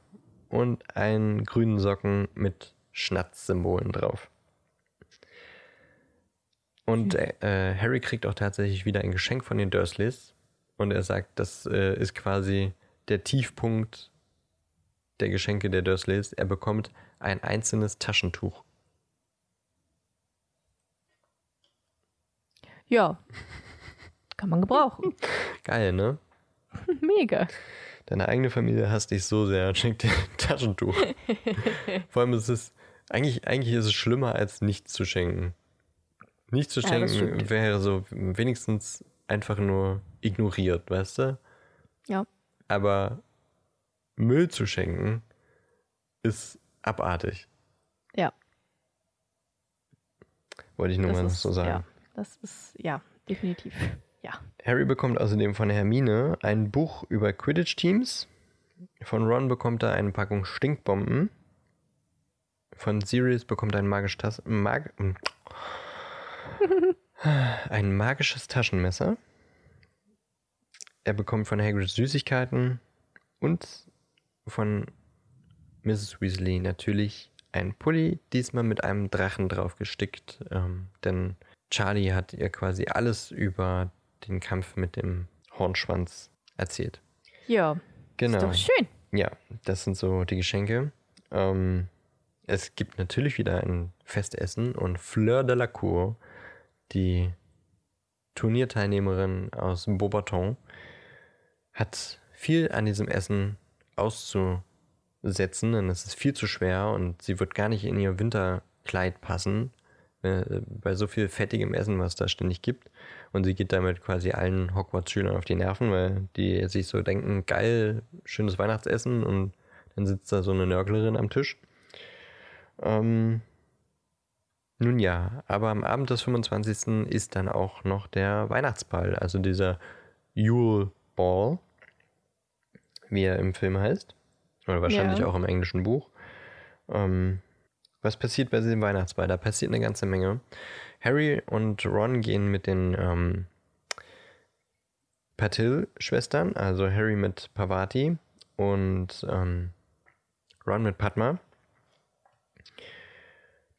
und einen grünen Socken mit Schnatzsymbolen drauf. Und hm. äh, Harry kriegt auch tatsächlich wieder ein Geschenk von den Dursleys. Und er sagt, das äh, ist quasi der Tiefpunkt der Geschenke der Dursleys. Er bekommt ein einzelnes Taschentuch. Ja, kann man gebrauchen. Geil, ne? Mega. Deine eigene Familie hasst dich so sehr, schenkt dir ein Taschentuch. Vor allem ist es, eigentlich, eigentlich ist es schlimmer, als nichts zu schenken. Nichts zu schenken ja, wäre so wenigstens einfach nur ignoriert, weißt du? Ja. Aber Müll zu schenken ist abartig. Ja. Wollte ich nur das mal ist, so sagen. Ja, das ist, ja, definitiv. Ja. Harry bekommt außerdem von Hermine ein Buch über Quidditch-Teams. Von Ron bekommt er eine Packung Stinkbomben. Von Sirius bekommt er ein, magisch Mag ein magisches Taschenmesser. Er bekommt von Hagrid Süßigkeiten und von Mrs. Weasley natürlich ein Pulli, diesmal mit einem Drachen drauf gestickt, ähm, denn Charlie hat ihr quasi alles über den Kampf mit dem Hornschwanz erzählt. Ja. Genau. Ist doch schön. Ja, das sind so die Geschenke. Ähm, es gibt natürlich wieder ein Festessen und Fleur de la Cour, die Turnierteilnehmerin aus Beaubaton, hat viel an diesem Essen auszusetzen, denn es ist viel zu schwer und sie wird gar nicht in ihr Winterkleid passen, äh, bei so viel fettigem Essen, was da ständig gibt. Und sie geht damit quasi allen Hogwarts-Schülern auf die Nerven, weil die sich so denken, geil, schönes Weihnachtsessen und dann sitzt da so eine Nörglerin am Tisch. Ähm, nun ja, aber am Abend des 25. ist dann auch noch der Weihnachtsball, also dieser Yule Ball, wie er im Film heißt. Oder wahrscheinlich ja. auch im englischen Buch. Ähm, was passiert bei diesem Weihnachtsball? Da passiert eine ganze Menge. Harry und Ron gehen mit den ähm, Patil-Schwestern, also Harry mit Pavati und ähm, Ron mit Padma.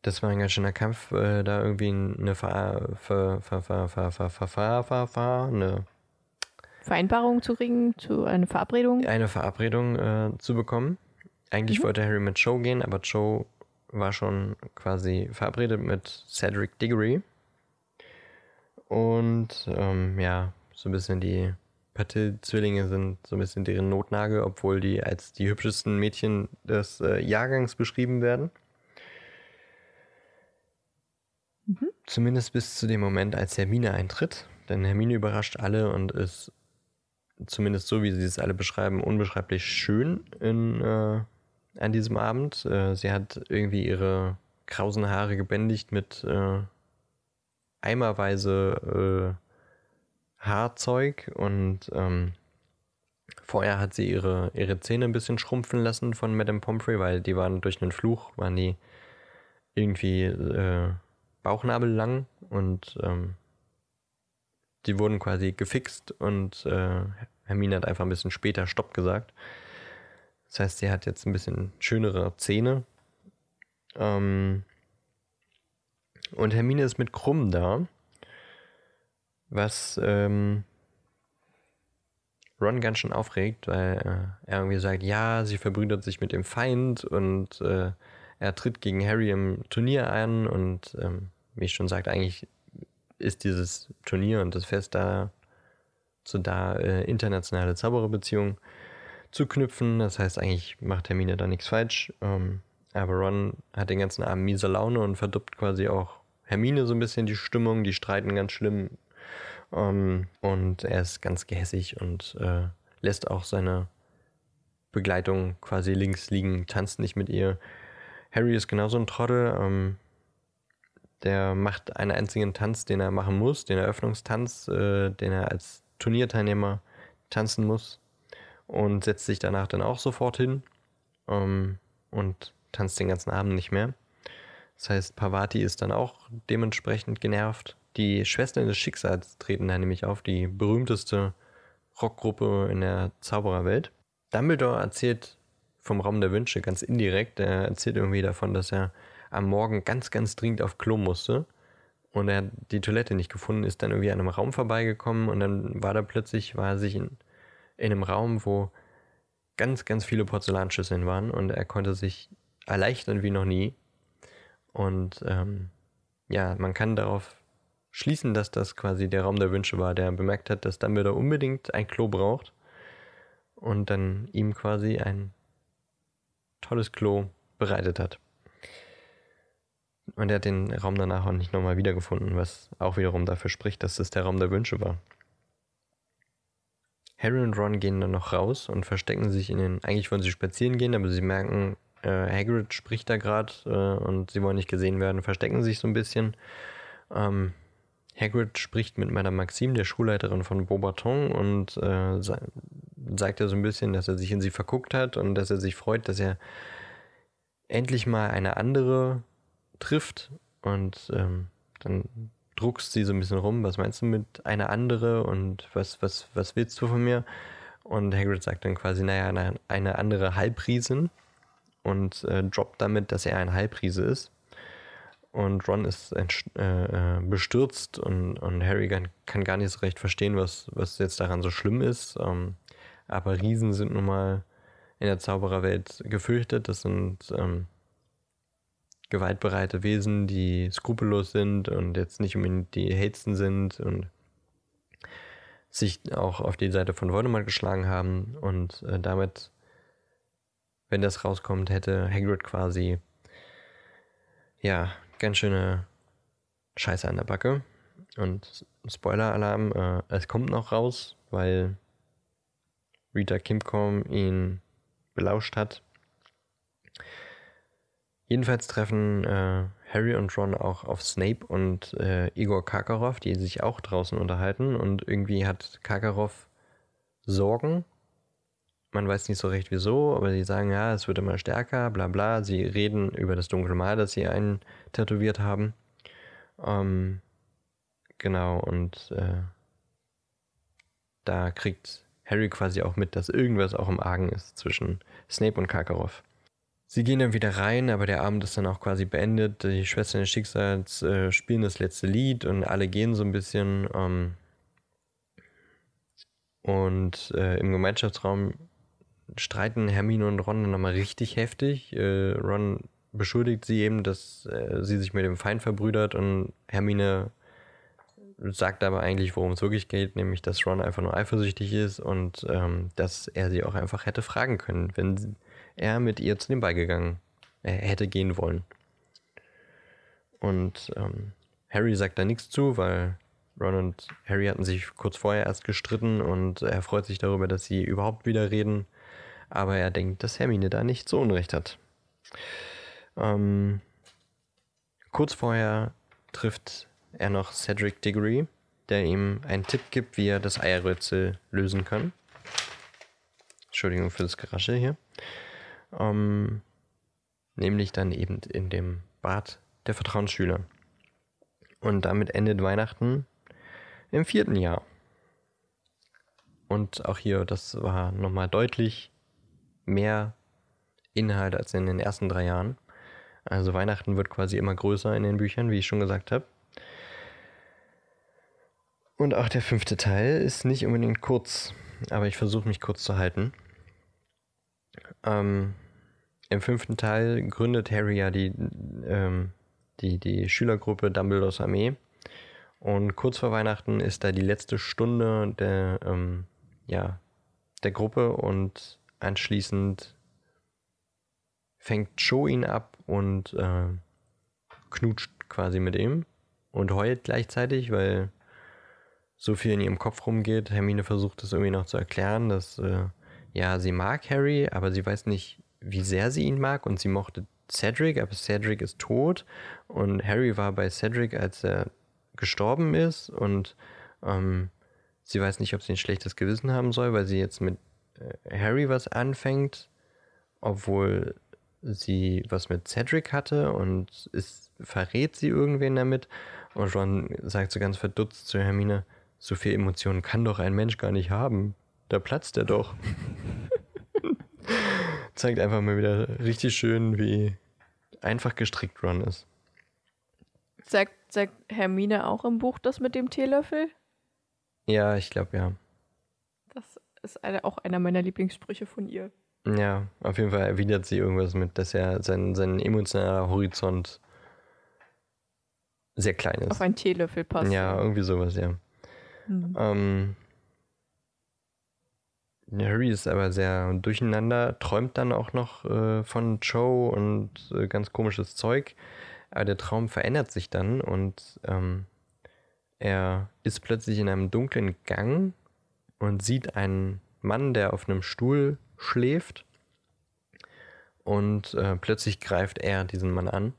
Das war ein ganz schöner Kampf, äh, da irgendwie eine, Ver Ver Ver eine Vereinbarung zu kriegen, zu eine Verabredung. Eine Verabredung äh, zu bekommen. Eigentlich mhm. wollte Harry mit Joe gehen, aber Joe war schon quasi verabredet mit Cedric Diggory. Und ähm, ja, so ein bisschen die Patil-Zwillinge sind so ein bisschen deren Notnagel, obwohl die als die hübschesten Mädchen des äh, Jahrgangs beschrieben werden. Mhm. Zumindest bis zu dem Moment, als Hermine eintritt. Denn Hermine überrascht alle und ist zumindest so, wie sie es alle beschreiben, unbeschreiblich schön in, äh, an diesem Abend. Äh, sie hat irgendwie ihre krausen Haare gebändigt mit äh, eimerweise äh, Haarzeug und ähm, vorher hat sie ihre, ihre Zähne ein bisschen schrumpfen lassen von Madame Pomfrey, weil die waren durch einen Fluch, waren die irgendwie äh, bauchnabellang und ähm, die wurden quasi gefixt und äh, Hermine hat einfach ein bisschen später Stopp gesagt. Das heißt, sie hat jetzt ein bisschen schönere Zähne. Ähm, und Hermine ist mit Krumm da, was ähm, Ron ganz schön aufregt, weil äh, er irgendwie sagt, ja, sie verbrüdert sich mit dem Feind und äh, er tritt gegen Harry im Turnier an und ähm, wie ich schon sagte, eigentlich ist dieses Turnier und das Fest da zu da äh, internationale Zaubererbeziehungen zu knüpfen. Das heißt, eigentlich macht Hermine da nichts falsch. Ähm, aber Ron hat den ganzen Abend miese Laune und verdirbt quasi auch Hermine so ein bisschen die Stimmung. Die streiten ganz schlimm. Ähm, und er ist ganz gehässig und äh, lässt auch seine Begleitung quasi links liegen, tanzt nicht mit ihr. Harry ist genauso ein Trottel. Ähm, der macht einen einzigen Tanz, den er machen muss, den Eröffnungstanz, äh, den er als Turnierteilnehmer tanzen muss und setzt sich danach dann auch sofort hin ähm, und tanzt den ganzen Abend nicht mehr. Das heißt, Pavati ist dann auch dementsprechend genervt. Die Schwestern des Schicksals treten da nämlich auf, die berühmteste Rockgruppe in der Zaubererwelt. Dumbledore erzählt vom Raum der Wünsche ganz indirekt. Er erzählt irgendwie davon, dass er am Morgen ganz, ganz dringend auf Klo musste und er hat die Toilette nicht gefunden, ist dann irgendwie an einem Raum vorbeigekommen und dann war da plötzlich, war er sich in, in einem Raum, wo ganz, ganz viele Porzellanschüsseln waren und er konnte sich erleichtern wie noch nie. Und ähm, ja, man kann darauf schließen, dass das quasi der Raum der Wünsche war, der bemerkt hat, dass Dumbledore unbedingt ein Klo braucht und dann ihm quasi ein tolles Klo bereitet hat. Und er hat den Raum danach auch nicht nochmal wiedergefunden, was auch wiederum dafür spricht, dass es der Raum der Wünsche war. Harry und Ron gehen dann noch raus und verstecken sich in den. Eigentlich wollen sie spazieren gehen, aber sie merken, äh, Hagrid spricht da gerade äh, und sie wollen nicht gesehen werden, verstecken sich so ein bisschen. Ähm, Hagrid spricht mit Madame Maxime, der Schulleiterin von Beaubaton, und äh, sa sagt ja so ein bisschen, dass er sich in sie verguckt hat und dass er sich freut, dass er endlich mal eine andere trifft. Und ähm, dann druckst sie so ein bisschen rum, was meinst du mit einer andere und was, was, was willst du von mir? Und Hagrid sagt dann quasi, naja, eine, eine andere Halbriesen und äh, droppt damit, dass er ein Halbriese ist. Und Ron ist äh, äh, bestürzt und, und Harry kann, kann, gar nicht so recht verstehen, was, was jetzt daran so schlimm ist. Ähm, aber Riesen sind nun mal in der Zaubererwelt gefürchtet. Das sind ähm, gewaltbereite Wesen, die skrupellos sind und jetzt nicht unbedingt die hellsten sind und sich auch auf die Seite von Voldemort geschlagen haben. Und äh, damit, wenn das rauskommt, hätte Hagrid quasi ja ganz schöne Scheiße an der Backe. Und Spoiler-Alarm, äh, es kommt noch raus, weil Rita Kimcom ihn belauscht hat. Jedenfalls treffen äh, Harry und Ron auch auf Snape und äh, Igor Karkaroff, die sich auch draußen unterhalten. Und irgendwie hat Karkaroff Sorgen Man weiß nicht so recht wieso, aber sie sagen, ja, es wird immer stärker, bla bla. Sie reden über das dunkle Mal, das sie einen tätowiert haben. Ähm, genau, und äh, da kriegt Harry quasi auch mit, dass irgendwas auch im Argen ist zwischen Snape und Karkaroff. Sie gehen dann wieder rein, aber der Abend ist dann auch quasi beendet. Die Schwestern des Schicksals äh, spielen das letzte Lied und alle gehen so ein bisschen. Ähm, und äh, im Gemeinschaftsraum streiten Hermine und Ron dann nochmal richtig heftig. Äh, Ron beschuldigt sie eben, dass äh, sie sich mit dem Feind verbrüdert und Hermine sagt aber eigentlich, worum es wirklich geht, nämlich, dass Ron einfach nur eifersüchtig ist und ähm, dass er sie auch einfach hätte fragen können, wenn er mit ihr zu dem Ball gegangen äh, hätte gehen wollen. Und ähm, Harry sagt da nichts zu, weil Ron und Harry hatten sich kurz vorher erst gestritten und er freut sich darüber, dass sie überhaupt wieder reden. Aber er denkt, dass Hermine da nicht so Unrecht hat. Ähm, kurz vorher trifft er noch Cedric Diggory, der ihm einen Tipp gibt, wie er das Eierrätsel lösen kann. Entschuldigung für das Gerasche hier. Ähm, nämlich dann eben in dem Bad der Vertrauensschüler. Und damit endet Weihnachten im vierten Jahr. Und auch hier, das war nochmal deutlich mehr Inhalt als in den ersten drei Jahren. Also Weihnachten wird quasi immer größer in den Büchern, wie ich schon gesagt habe. Und auch der fünfte Teil ist nicht unbedingt kurz, aber ich versuche mich kurz zu halten. Ähm, Im fünften Teil gründet Harry ja die, ähm, die, die Schülergruppe Dumbledores Armee. Und kurz vor Weihnachten ist da die letzte Stunde der, ähm, ja, der Gruppe und anschließend fängt Joe ihn ab und äh, knutscht quasi mit ihm und heult gleichzeitig, weil so viel in ihrem Kopf rumgeht. Hermine versucht es irgendwie noch zu erklären, dass äh, ja, sie mag Harry, aber sie weiß nicht, wie sehr sie ihn mag und sie mochte Cedric, aber Cedric ist tot und Harry war bei Cedric, als er gestorben ist und ähm, sie weiß nicht, ob sie ein schlechtes Gewissen haben soll, weil sie jetzt mit äh, Harry was anfängt, obwohl sie was mit Cedric hatte und ist, verrät sie irgendwen damit und Ron sagt so ganz verdutzt zu Hermine, so viel Emotionen kann doch ein Mensch gar nicht haben. Da platzt er doch. Zeigt einfach mal wieder richtig schön, wie einfach gestrickt Ron ist. Sagt, sagt Hermine auch im Buch das mit dem Teelöffel? Ja, ich glaube ja. Das ist eine, auch einer meiner Lieblingssprüche von ihr. Ja, auf jeden Fall erwidert sie irgendwas mit, dass er sein, sein emotionaler Horizont sehr klein ist. Auf einen Teelöffel passt. Ja, irgendwie sowas, ja. Mhm. Ähm, Harry ist aber sehr durcheinander, träumt dann auch noch äh, von Joe und äh, ganz komisches Zeug. Aber der Traum verändert sich dann und ähm, er ist plötzlich in einem dunklen Gang und sieht einen Mann, der auf einem Stuhl schläft. Und äh, plötzlich greift er diesen Mann an.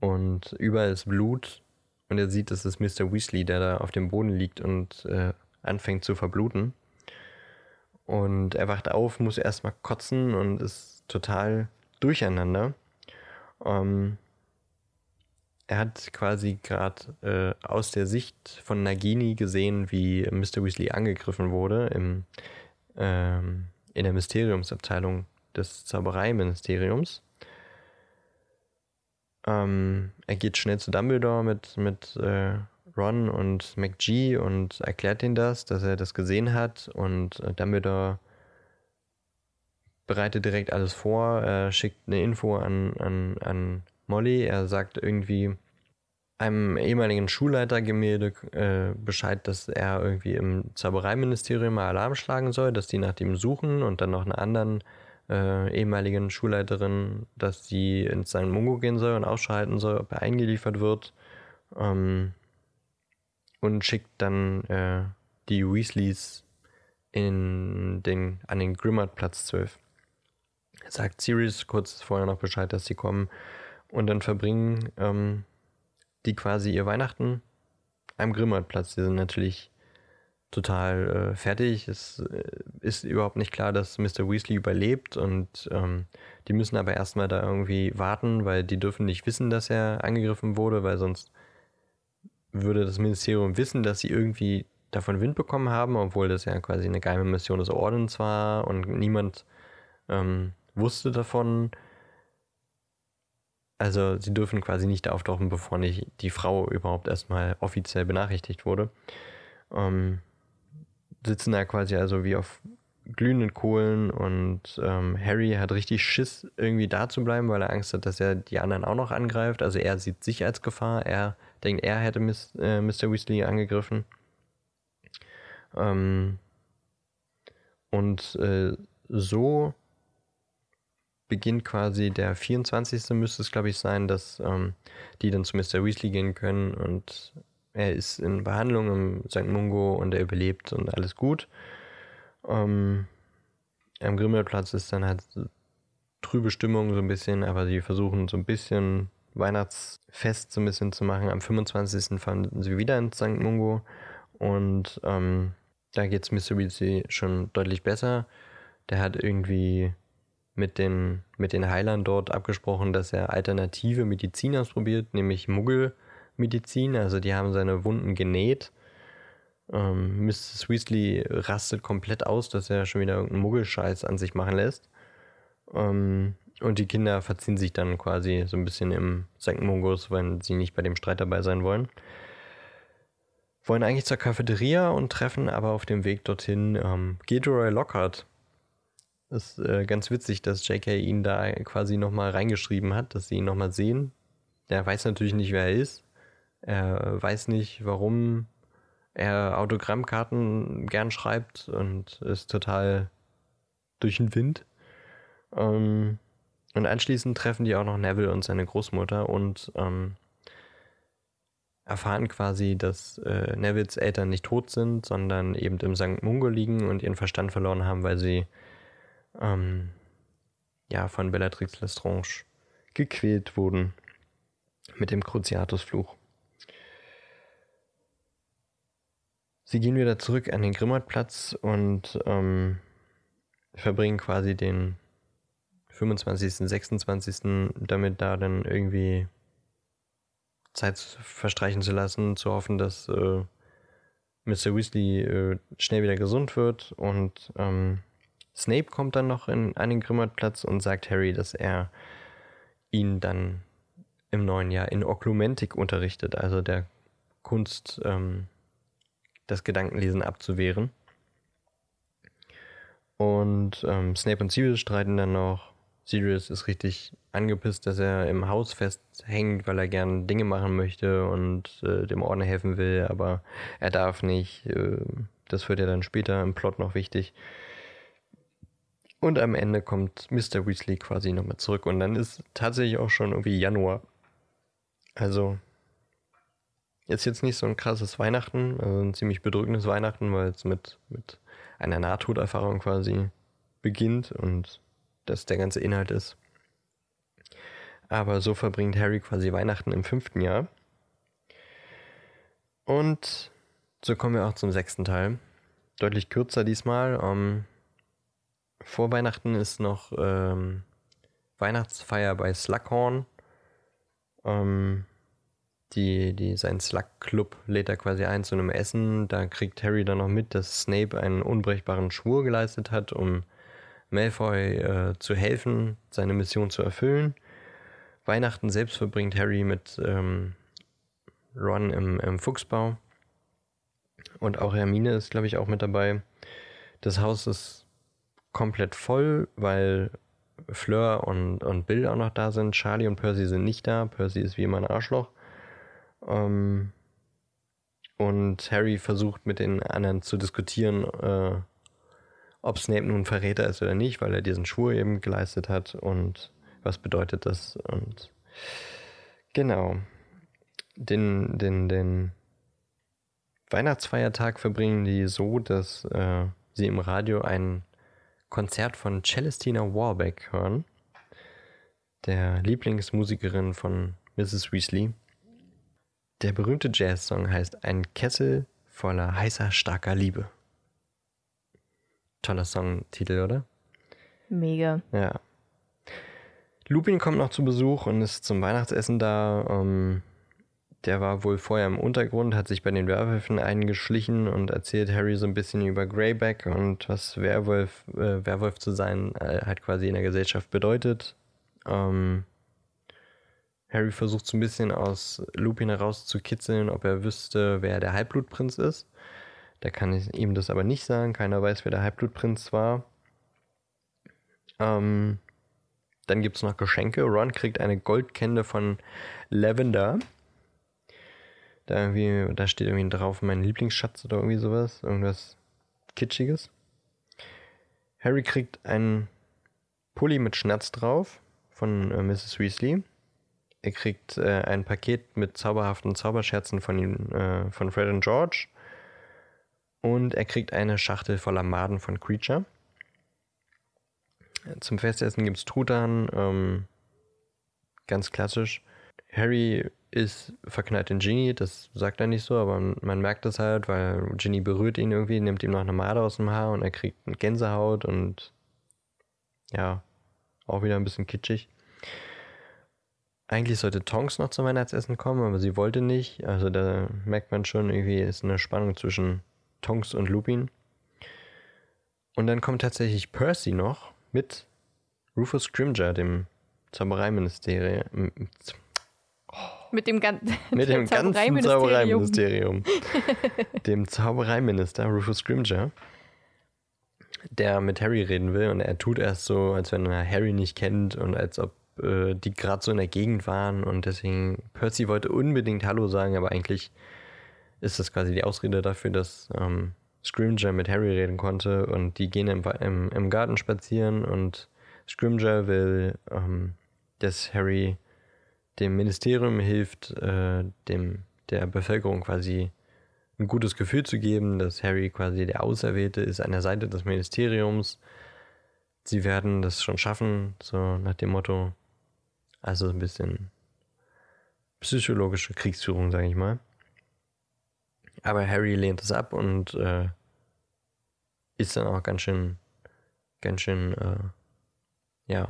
Und überall ist Blut und er sieht, es Mr. Weasley, der da auf dem Boden liegt und äh, anfängt zu verbluten. Und er wacht auf, muss erstmal kotzen und ist total durcheinander. Ähm, er hat quasi gerade äh, aus der Sicht von Nagini gesehen, wie Mr. Weasley angegriffen wurde im, ähm, in der Mysteriumsabteilung des Zaubereiministeriums. Ähm, er geht schnell zu Dumbledore mit, mit äh, Ron und McGee und erklärt ihnen das, dass er das gesehen hat und äh, Dumbledore bereitet direkt alles vor, er schickt eine Info an, an, an Molly, er sagt irgendwie einem ehemaligen Schulleitergemälde äh, Bescheid, dass er irgendwie im Zaubereiministerium mal Alarm schlagen soll, dass die nach dem suchen und dann noch einen anderen äh, ehemaligen Schulleiterin, dass sie ins St. Mungo gehen soll und ausschalten soll, ob er eingeliefert wird. Ähm, und schickt dann äh, die Weasleys in den, an den Grimmart-Platz 12. Er sagt Sirius kurz vorher noch Bescheid, dass sie kommen. Und dann verbringen ähm, die quasi ihr Weihnachten am Grimmart-Platz. Die sind natürlich total äh, fertig. Es äh, ist überhaupt nicht klar, dass Mr. Weasley überlebt und ähm, die müssen aber erstmal da irgendwie warten, weil die dürfen nicht wissen, dass er angegriffen wurde, weil sonst würde das Ministerium wissen, dass sie irgendwie davon Wind bekommen haben, obwohl das ja quasi eine geheime Mission des Ordens war und niemand ähm, wusste davon. Also sie dürfen quasi nicht auftauchen, bevor nicht die Frau überhaupt erstmal offiziell benachrichtigt wurde. Ähm, sitzen da quasi also wie auf glühenden Kohlen und ähm, Harry hat richtig Schiss, irgendwie da zu bleiben, weil er Angst hat, dass er die anderen auch noch angreift. Also er sieht sich als Gefahr, er denkt, er hätte Miss, äh, Mr. Weasley angegriffen. Ähm, und äh, so beginnt quasi der 24. müsste es, glaube ich, sein, dass ähm, die dann zu Mr. Weasley gehen können und er ist in Behandlung im St. Mungo und er überlebt und alles gut. Ähm, am Grimmelplatz ist dann halt trübe Stimmung so ein bisschen, aber sie versuchen so ein bisschen Weihnachtsfest so ein bisschen zu machen. Am 25. fanden sie wieder in St. Mungo und ähm, da geht es. Weasley schon deutlich besser. Der hat irgendwie mit den, mit den Heilern dort abgesprochen, dass er alternative Medizin ausprobiert, nämlich Muggelmedizin. Also die haben seine Wunden genäht. Ähm, Mrs. Weasley rastet komplett aus, dass er schon wieder irgendeinen Muggelscheiß an sich machen lässt. Ähm, und die Kinder verziehen sich dann quasi so ein bisschen im. Mungus, wenn sie nicht bei dem Streit dabei sein wollen. Wollen eigentlich zur Cafeteria und treffen aber auf dem Weg dorthin ähm, Gilderoy Lockhart, ist äh, ganz witzig, dass JK ihn da quasi nochmal reingeschrieben hat, dass sie ihn nochmal sehen. Der weiß natürlich nicht, wer er ist. Er weiß nicht, warum er Autogrammkarten gern schreibt und ist total durch den Wind. Ähm, und anschließend treffen die auch noch Neville und seine Großmutter und ähm, erfahren quasi, dass äh, Nevilles Eltern nicht tot sind, sondern eben im St. Mungo liegen und ihren Verstand verloren haben, weil sie ähm, ja, von Bellatrix Lestrange gequält wurden mit dem Cruciatus-Fluch. Sie gehen wieder zurück an den Grimmaldplatz und ähm, verbringen quasi den 25., 26. damit da dann irgendwie Zeit verstreichen zu lassen, zu hoffen, dass äh, Mr. Weasley äh, schnell wieder gesund wird und ähm, Snape kommt dann noch in einen Grimmaldplatz und sagt Harry, dass er ihn dann im neuen Jahr in Oklumentik unterrichtet, also der Kunst, ähm, das Gedankenlesen abzuwehren. Und ähm, Snape und Sirius streiten dann noch. Sirius ist richtig angepisst, dass er im Haus festhängt, weil er gerne Dinge machen möchte und äh, dem Orden helfen will, aber er darf nicht. Äh, das wird ja dann später im Plot noch wichtig. Und am Ende kommt Mr. Weasley quasi nochmal zurück und dann ist tatsächlich auch schon irgendwie Januar. Also ist jetzt nicht so ein krasses Weihnachten, also ein ziemlich bedrückendes Weihnachten, weil es mit, mit einer Nahtoderfahrung quasi beginnt und das der ganze Inhalt ist. Aber so verbringt Harry quasi Weihnachten im fünften Jahr. Und so kommen wir auch zum sechsten Teil. Deutlich kürzer diesmal. Um, ähm, vor Weihnachten ist noch ähm, Weihnachtsfeier bei Slughorn. Ähm, die, die, sein Slug-Club lädt er quasi ein zu einem Essen. Da kriegt Harry dann noch mit, dass Snape einen unbrechbaren Schwur geleistet hat, um Malfoy äh, zu helfen, seine Mission zu erfüllen. Weihnachten selbst verbringt Harry mit ähm, Ron im, im Fuchsbau. Und auch Hermine ist, glaube ich, auch mit dabei. Das Haus ist komplett voll, weil Fleur und, und Bill auch noch da sind. Charlie und Percy sind nicht da. Percy ist wie immer ein Arschloch. Ähm, und Harry versucht mit den anderen zu diskutieren, äh, ob Snape nun Verräter ist oder nicht, weil er diesen Schwur eben geleistet hat und was bedeutet das. Und genau. Den, den, den Weihnachtsfeiertag verbringen die so, dass äh, sie im Radio einen Konzert von Celestina Warbeck hören, der Lieblingsmusikerin von Mrs. Weasley. Der berühmte Jazzsong heißt Ein Kessel voller heißer, starker Liebe. Toller Songtitel, oder? Mega. Ja. Lupin kommt noch zu Besuch und ist zum Weihnachtsessen da. Ähm, der war wohl vorher im Untergrund, hat sich bei den Werwölfen eingeschlichen und erzählt Harry so ein bisschen über Greyback und was Werwolf, äh, Werwolf zu sein äh, halt quasi in der Gesellschaft bedeutet. Ähm, Harry versucht so ein bisschen aus Lupin herauszukitzeln, ob er wüsste, wer der Halbblutprinz ist. Da kann ich ihm das aber nicht sagen. Keiner weiß, wer der Halbblutprinz war. Ähm, dann gibt es noch Geschenke. Ron kriegt eine Goldkende von Lavender. Da, irgendwie, da steht irgendwie drauf mein Lieblingsschatz oder irgendwie sowas. Irgendwas Kitschiges. Harry kriegt einen Pulli mit Schnatz drauf von äh, Mrs. Weasley. Er kriegt äh, ein Paket mit zauberhaften Zauberscherzen von, äh, von Fred und George. Und er kriegt eine Schachtel voller Maden von Creature. Zum Festessen gibt es Truthahn, ähm, ganz klassisch. Harry ist verknallt in Ginny, das sagt er nicht so, aber man merkt das halt, weil Ginny berührt ihn irgendwie, nimmt ihm noch eine Made aus dem Haar und er kriegt eine Gänsehaut und ja, auch wieder ein bisschen kitschig. Eigentlich sollte Tonks noch zum Weihnachtsessen kommen, aber sie wollte nicht. Also da merkt man schon, irgendwie ist eine Spannung zwischen Tonks und Lupin. Und dann kommt tatsächlich Percy noch mit Rufus Scrimger, dem Zaubereiministerium. Mit dem, gan mit dem ganzen Zaubereiministerium. dem Zaubereiminister Rufus Scrimger, der mit Harry reden will. Und er tut erst so, als wenn er Harry nicht kennt und als ob äh, die gerade so in der Gegend waren. Und deswegen, Percy wollte unbedingt Hallo sagen, aber eigentlich ist das quasi die Ausrede dafür, dass ähm, Scrimger mit Harry reden konnte und die gehen im, im, im Garten spazieren und Scrimger will, ähm, dass Harry dem Ministerium hilft, äh, dem der Bevölkerung quasi ein gutes Gefühl zu geben, dass Harry quasi der Auserwählte ist an der Seite des Ministeriums. Sie werden das schon schaffen, so nach dem Motto. Also ein bisschen psychologische Kriegsführung, sage ich mal. Aber Harry lehnt es ab und äh, ist dann auch ganz schön, ganz schön, äh, ja,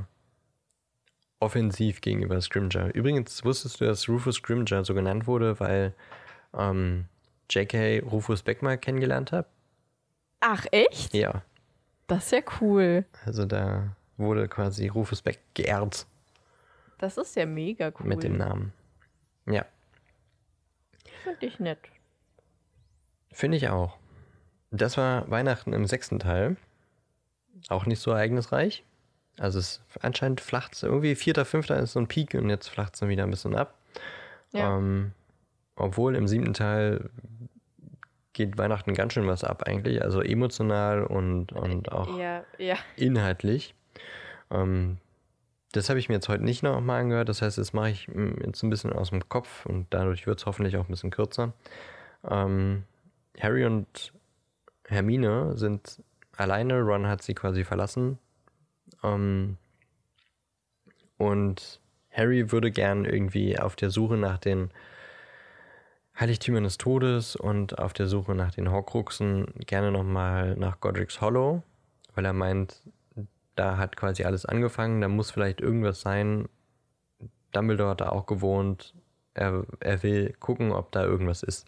offensiv gegenüber Scrimger. Übrigens wusstest du, dass Rufus Scrimger so genannt wurde, weil ähm, J.K. Rufus Beck mal kennengelernt hat? Ach, echt? Ja. Das ist ja cool. Also da wurde quasi Rufus Beck geehrt. Das ist ja mega cool. Mit dem Namen. Ja. Finde ich nett. Finde ich auch. Das war Weihnachten im sechsten Teil. Auch nicht so ereignisreich. Also es anscheinend flacht es irgendwie. Vierter, fünfter ist so ein Peak und jetzt flacht es dann wieder ein bisschen ab. Ja. Ähm, obwohl im siebten Teil geht Weihnachten ganz schön was ab eigentlich. Also emotional und, und auch ja, ja. inhaltlich. Ähm, das habe ich mir jetzt heute nicht nochmal angehört. Das heißt, das mache ich jetzt ein bisschen aus dem Kopf und dadurch wird es hoffentlich auch ein bisschen kürzer. Ähm, Harry und Hermine sind alleine. Ron hat sie quasi verlassen. Ähm, und Harry würde gern irgendwie auf der Suche nach den Heiligtümern des Todes und auf der Suche nach den Horcruxen gerne nochmal nach Godric's Hollow, weil er meint, da hat quasi alles angefangen, da muss vielleicht irgendwas sein. Dumbledore hat da auch gewohnt. Er, er will gucken, ob da irgendwas ist.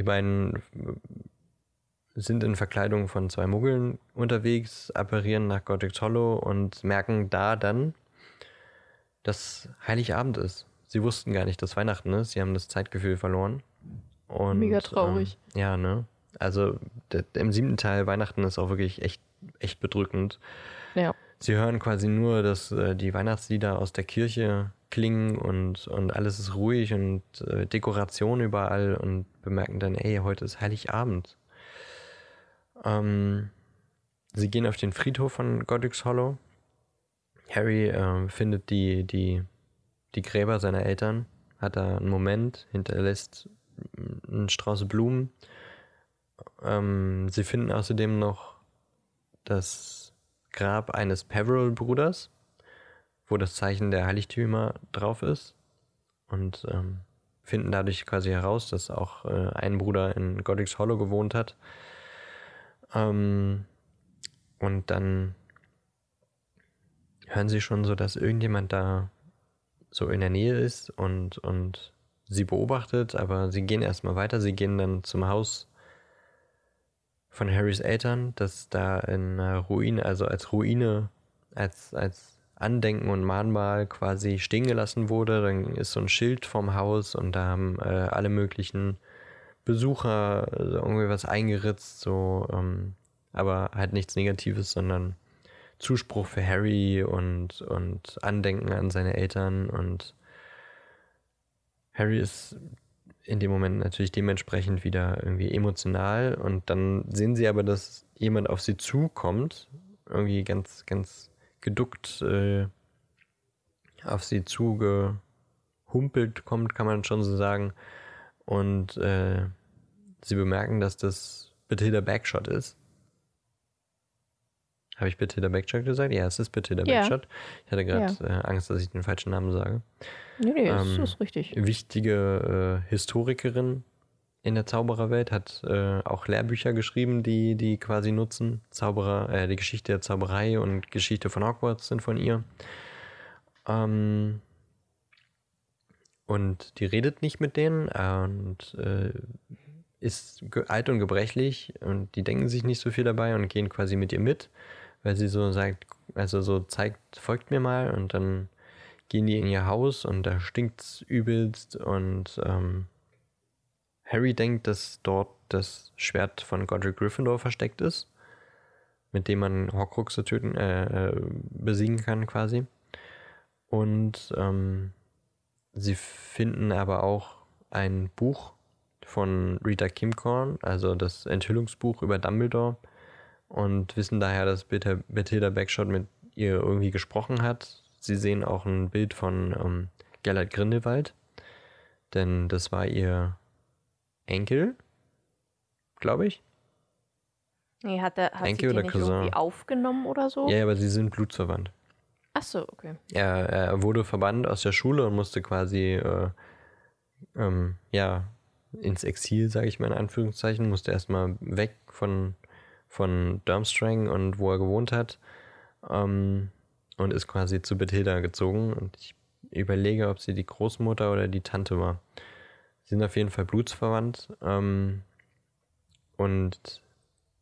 Die beiden sind in Verkleidung von zwei Muggeln unterwegs, apparieren nach Godric's Hollow und merken da dann, dass Heiligabend ist. Sie wussten gar nicht, dass Weihnachten ist. Sie haben das Zeitgefühl verloren. Und, Mega traurig. Ähm, ja, ne? Also der, im siebten Teil Weihnachten ist auch wirklich echt, echt bedrückend. Ja. Sie hören quasi nur, dass äh, die Weihnachtslieder aus der Kirche klingen und, und alles ist ruhig und äh, Dekoration überall und bemerken dann, ey, heute ist Heiligabend. Ähm, sie gehen auf den Friedhof von Godric's Hollow. Harry äh, findet die, die, die Gräber seiner Eltern, hat da einen Moment, hinterlässt einen Strauß Blumen. Ähm, sie finden außerdem noch das Grab eines Peveril-Bruders, wo das Zeichen der Heiligtümer drauf ist. Und ähm, finden dadurch quasi heraus, dass auch äh, ein Bruder in Godric's Hollow gewohnt hat. Ähm, und dann hören sie schon so, dass irgendjemand da so in der Nähe ist und, und sie beobachtet, aber sie gehen erstmal weiter. Sie gehen dann zum Haus von Harrys Eltern, das da in einer Ruine, also als Ruine, als, als Andenken und Mahnmal quasi stehen gelassen wurde. Dann ist so ein Schild vom Haus und da haben äh, alle möglichen Besucher also irgendwie was eingeritzt, so, ähm, aber halt nichts Negatives, sondern Zuspruch für Harry und, und Andenken an seine Eltern und Harry ist in dem Moment natürlich dementsprechend wieder irgendwie emotional und dann sehen sie aber, dass jemand auf sie zukommt, irgendwie ganz, ganz geduckt äh, auf sie zugehumpelt kommt, kann man schon so sagen. Und äh, sie bemerken, dass das Bethilda Backshot ist. Habe ich Bethilda Backshot gesagt? Ja, es ist Bethilda ja. Backshot. Ich hatte gerade ja. äh, Angst, dass ich den falschen Namen sage. Nee, nee, ähm, das ist richtig. Wichtige äh, Historikerin in der Zaubererwelt, hat äh, auch Lehrbücher geschrieben, die die quasi nutzen. Zauberer, äh, die Geschichte der Zauberei und Geschichte von Hogwarts sind von ihr. Ähm, und die redet nicht mit denen und äh, ist alt und gebrechlich und die denken sich nicht so viel dabei und gehen quasi mit ihr mit, weil sie so sagt, also so zeigt, folgt mir mal und dann gehen die in ihr Haus und da stinkt's übelst und ähm, Harry denkt, dass dort das Schwert von Godric Gryffindor versteckt ist, mit dem man Horcruxe töten, äh, äh, besiegen kann quasi. Und ähm, sie finden aber auch ein Buch von Rita Kimcorn, also das Enthüllungsbuch über Dumbledore, und wissen daher, dass Bethilda Backshot mit ihr irgendwie gesprochen hat. Sie sehen auch ein Bild von ähm, Gellert Grindelwald, denn das war ihr Enkel, glaube ich. Nee, hat er hat Enkel sie oder Cousin? irgendwie aufgenommen oder so? Ja, aber sie sind blutsverwandt. Ach so, okay. Er, er wurde verbannt aus der Schule und musste quasi, äh, ähm, ja, ins Exil, sage ich mal in Anführungszeichen, musste erstmal weg von, von Durmstrang und wo er gewohnt hat ähm, und ist quasi zu Bethilda gezogen und ich überlege, ob sie die Großmutter oder die Tante war sind auf jeden Fall blutsverwandt. Ähm, und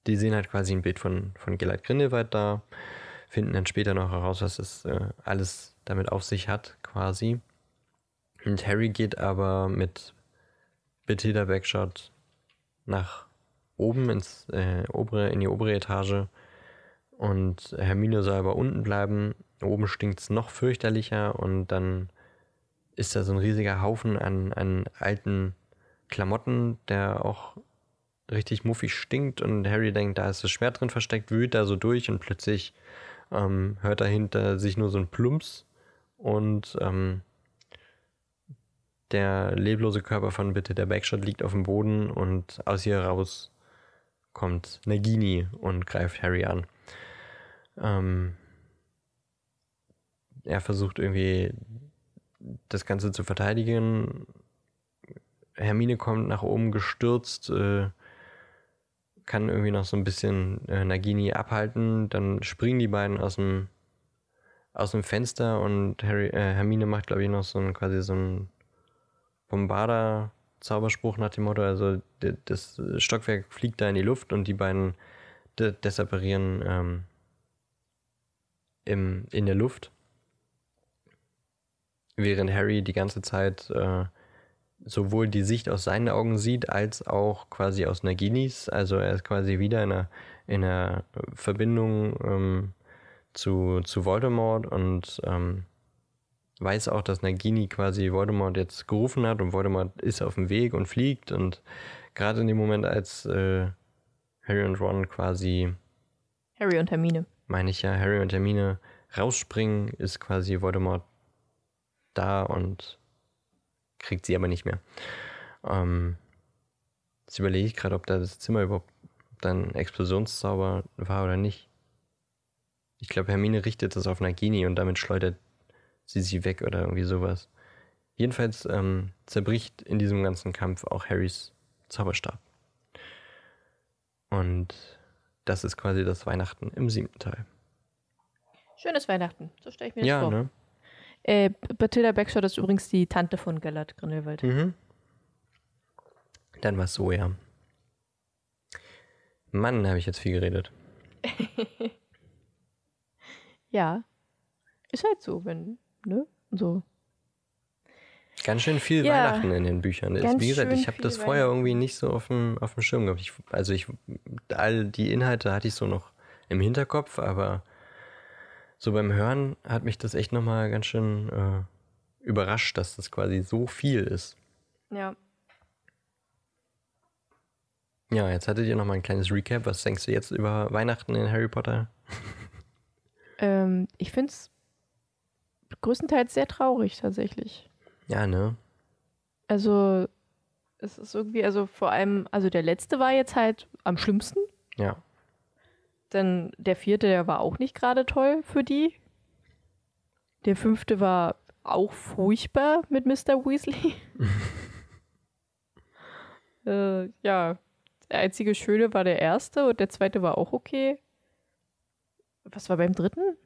die sehen halt quasi ein Bild von, von Gellert Grindelwald da, finden dann später noch heraus, was es äh, alles damit auf sich hat, quasi. Und Harry geht aber mit Bethilda Backshot nach oben ins äh, obere, in die obere Etage und Hermine soll aber unten bleiben. Oben stinkt es noch fürchterlicher und dann ist da so ein riesiger Haufen an, an alten Klamotten, der auch richtig muffig stinkt und Harry denkt, da ist das Schwert drin versteckt, wühlt da so durch und plötzlich ähm, hört dahinter sich nur so ein Plumps und ähm, der leblose Körper von Bitte der Backshot liegt auf dem Boden und aus ihr raus kommt Nagini und greift Harry an. Ähm, er versucht irgendwie das Ganze zu verteidigen. Hermine kommt nach oben gestürzt, äh, kann irgendwie noch so ein bisschen äh, Nagini abhalten. Dann springen die beiden aus dem, aus dem Fenster und Harry, äh, Hermine macht, glaube ich, noch so ein quasi so ein Bombarder-Zauberspruch nach dem Motto, also das Stockwerk fliegt da in die Luft und die beiden de desapparieren ähm, im, in der Luft während Harry die ganze Zeit äh, sowohl die Sicht aus seinen Augen sieht, als auch quasi aus Naginis. Also er ist quasi wieder in einer, in einer Verbindung ähm, zu, zu Voldemort und ähm, weiß auch, dass Nagini quasi Voldemort jetzt gerufen hat und Voldemort ist auf dem Weg und fliegt und gerade in dem Moment, als äh, Harry und Ron quasi Harry und Hermine. Meine ich ja, Harry und Hermine rausspringen, ist quasi Voldemort da und kriegt sie aber nicht mehr. Ähm, jetzt überlege ich gerade, ob da das Zimmer überhaupt dann Explosionszauber war oder nicht. Ich glaube, Hermine richtet das auf Nagini und damit schleudert sie sie weg oder irgendwie sowas. jedenfalls ähm, zerbricht in diesem ganzen Kampf auch Harrys Zauberstab. Und das ist quasi das Weihnachten im siebten Teil. Schönes Weihnachten, so stelle ich mir das Ja, vor. ne? Äh, Bathilda Backshot ist übrigens die Tante von Gellert Grindelwald. Mhm. Dann war es so, ja. Mann, habe ich jetzt viel geredet. Ja. Ist halt so, wenn, ne? So. Ganz schön viel Ja, Weihnachten in den Büchern. Ganz Wie gesagt, ich habe das vorher irgendwie nicht so auf dem, auf dem Schirm gehabt. Ich, also ich, all die Inhalte hatte ich so noch im Hinterkopf, aber so beim Hören hat mich das echt nochmal ganz schön äh, überrascht, dass das quasi so viel ist. Ja. Ja, jetzt hattet ihr nochmal ein kleines Recap. Was denkst du jetzt über Weihnachten in Harry Potter? Ähm, ich finde es größtenteils sehr traurig tatsächlich. Ja, ne? Also, es ist irgendwie, also vor allem, also der letzte war jetzt halt am schlimmsten. Ja. Dann der vierte, der war auch nicht gerade toll für die. Der fünfte war auch furchtbar mit Mr. Weasley. äh, ja, der einzige Schöne war der erste und der zweite war auch okay. Was war beim dritten?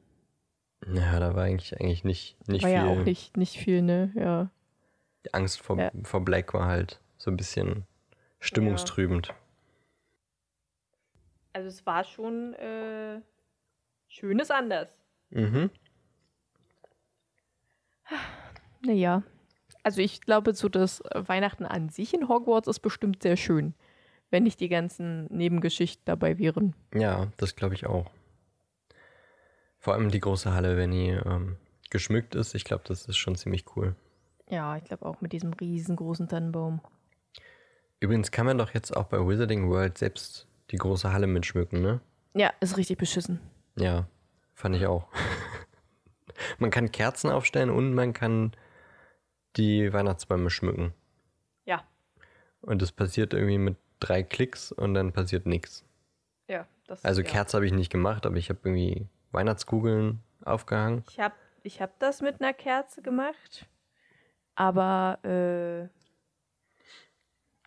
Ja, da war eigentlich, eigentlich nicht, nicht war viel. ja auch nicht, nicht viel, ne? Ja. Die Angst vor, Ja. vor Black war halt so ein bisschen stimmungstrübend. Also es war schon äh, schönes anders. Mhm. Naja. Also ich glaube, so das Weihnachten an sich in Hogwarts ist bestimmt sehr schön, wenn nicht die ganzen Nebengeschichten dabei wären. Ja, das glaube ich auch. Vor allem die große Halle, wenn die ähm, geschmückt ist. Ich glaube, das ist schon ziemlich cool. Ja, ich glaube auch mit diesem riesengroßen Tannenbaum. Übrigens kann man doch jetzt auch bei Wizarding World selbst die große Halle mitschmücken, ne? Ja, ist richtig beschissen. Ja, fand ich auch. man kann Kerzen aufstellen und man kann die Weihnachtsbäume schmücken. Ja. Und das passiert irgendwie mit drei Klicks und dann passiert nichts. Ja, das Also ja. Kerze habe ich nicht gemacht, aber ich habe irgendwie Weihnachtskugeln aufgehangen. Ich habe ich hab das mit einer Kerze gemacht. Aber äh,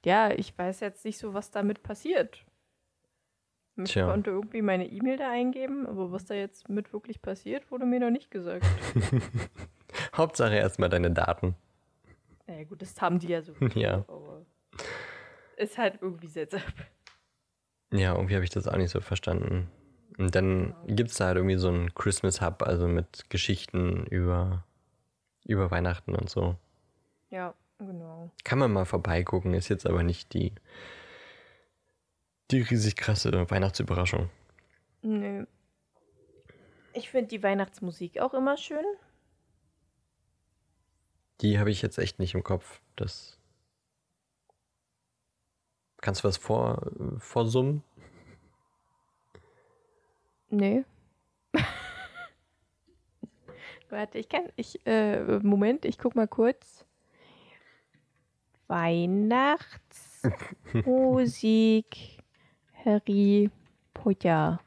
ja, ich weiß jetzt nicht so, was damit passiert. Ich Tja. konnte irgendwie meine E-Mail da eingeben, aber was da jetzt mit wirklich passiert, wurde mir noch nicht gesagt. Hauptsache erstmal deine Daten. naja, gut, das haben die ja so. Ja. Aber ist halt irgendwie seltsam. Ja, irgendwie habe ich das auch nicht so verstanden. Und dann gibt es da halt irgendwie so einen Christmas Hub, also mit Geschichten über, über Weihnachten und so. Ja, genau. Kann man mal vorbeigucken, ist jetzt aber nicht die, die riesig krasse Weihnachtsüberraschung. Nö. Ich finde die Weihnachtsmusik auch immer schön. Die habe ich jetzt echt nicht im Kopf. Das. Kannst du was vor, vorsummen? Nee. Warte, ich kann, ich, äh, Moment, ich guck mal kurz. Weihnachtsmusik Harry Potter.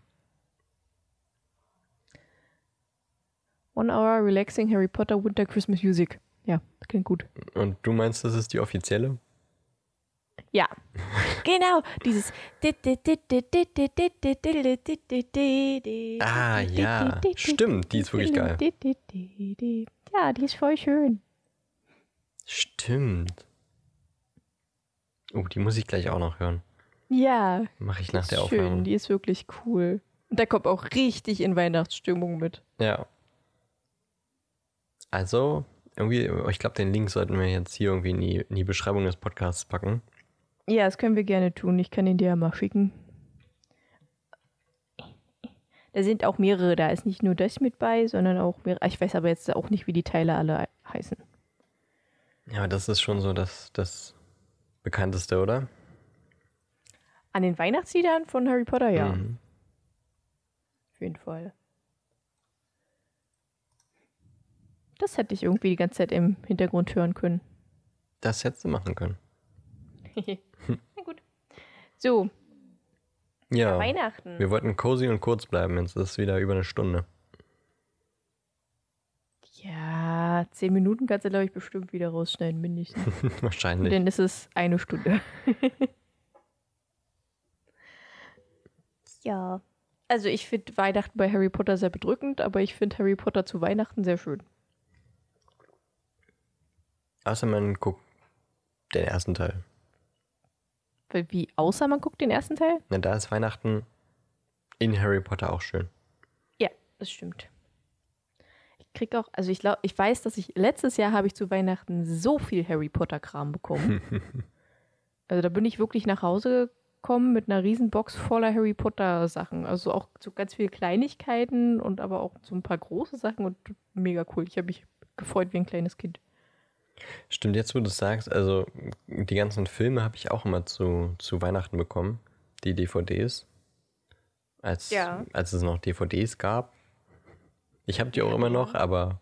One hour relaxing Harry Potter Winter Christmas Music. Ja, klingt gut. Und du meinst, das ist die offizielle? Ja, genau, dieses. Ah, ja, stimmt, die ist wirklich geil. Ja, die ist voll schön. Stimmt. Oh, die muss ich gleich auch noch hören. Ja, Mache ich nach der schön, Aufnahme. die ist wirklich cool. Und da kommt auch richtig in Weihnachtsstimmung mit. Ja. Also, irgendwie, ich glaube, den Link sollten wir jetzt hier irgendwie in die, in die Beschreibung des Podcasts packen. Ja, das können wir gerne tun. Ich kann ihn dir ja mal schicken. Da sind auch mehrere. Da ist nicht nur das mit bei, sondern auch mehrere. Ich weiß aber jetzt auch nicht, wie die Teile alle heißen. Ja, das ist schon so das, das bekannteste, oder? An den Weihnachtsliedern von Harry Potter, ja. Mhm. Auf jeden Fall. Das hätte ich irgendwie die ganze Zeit im Hintergrund hören können. Das hättest du machen können. Na gut. So, Ja. Weihnachten. Wir wollten cozy und kurz bleiben, jetzt ist es wieder über eine Stunde. Ja, zehn Minuten kannst du, glaube ich, bestimmt wieder rausschneiden, mindestens. Wahrscheinlich. Ist es eine Stunde. ja. Also ich finde Weihnachten bei Harry Potter sehr bedrückend, aber ich finde Harry Potter zu Weihnachten sehr schön. Außer man guckt den ersten Teil. Weil Wie, außer man guckt den ersten Teil? Na, da ist Weihnachten in Harry Potter auch schön. Ja, das stimmt. Ich krieg auch, also ich glaube, ich weiß, dass ich letztes Jahr habe ich zu Weihnachten so viel Harry Potter Kram bekommen. also da bin ich wirklich nach Hause gekommen mit einer riesen Box voller Harry Potter Sachen. Also auch so ganz viele Kleinigkeiten und aber auch so ein paar große Sachen und mega cool. Ich habe mich gefreut wie ein kleines Kind. Stimmt, jetzt wo du es sagst, also die ganzen Filme habe ich auch immer zu, zu Weihnachten bekommen. Die DVDs. Als, Ja. als es noch DVDs gab. Ich habe die auch immer noch, aber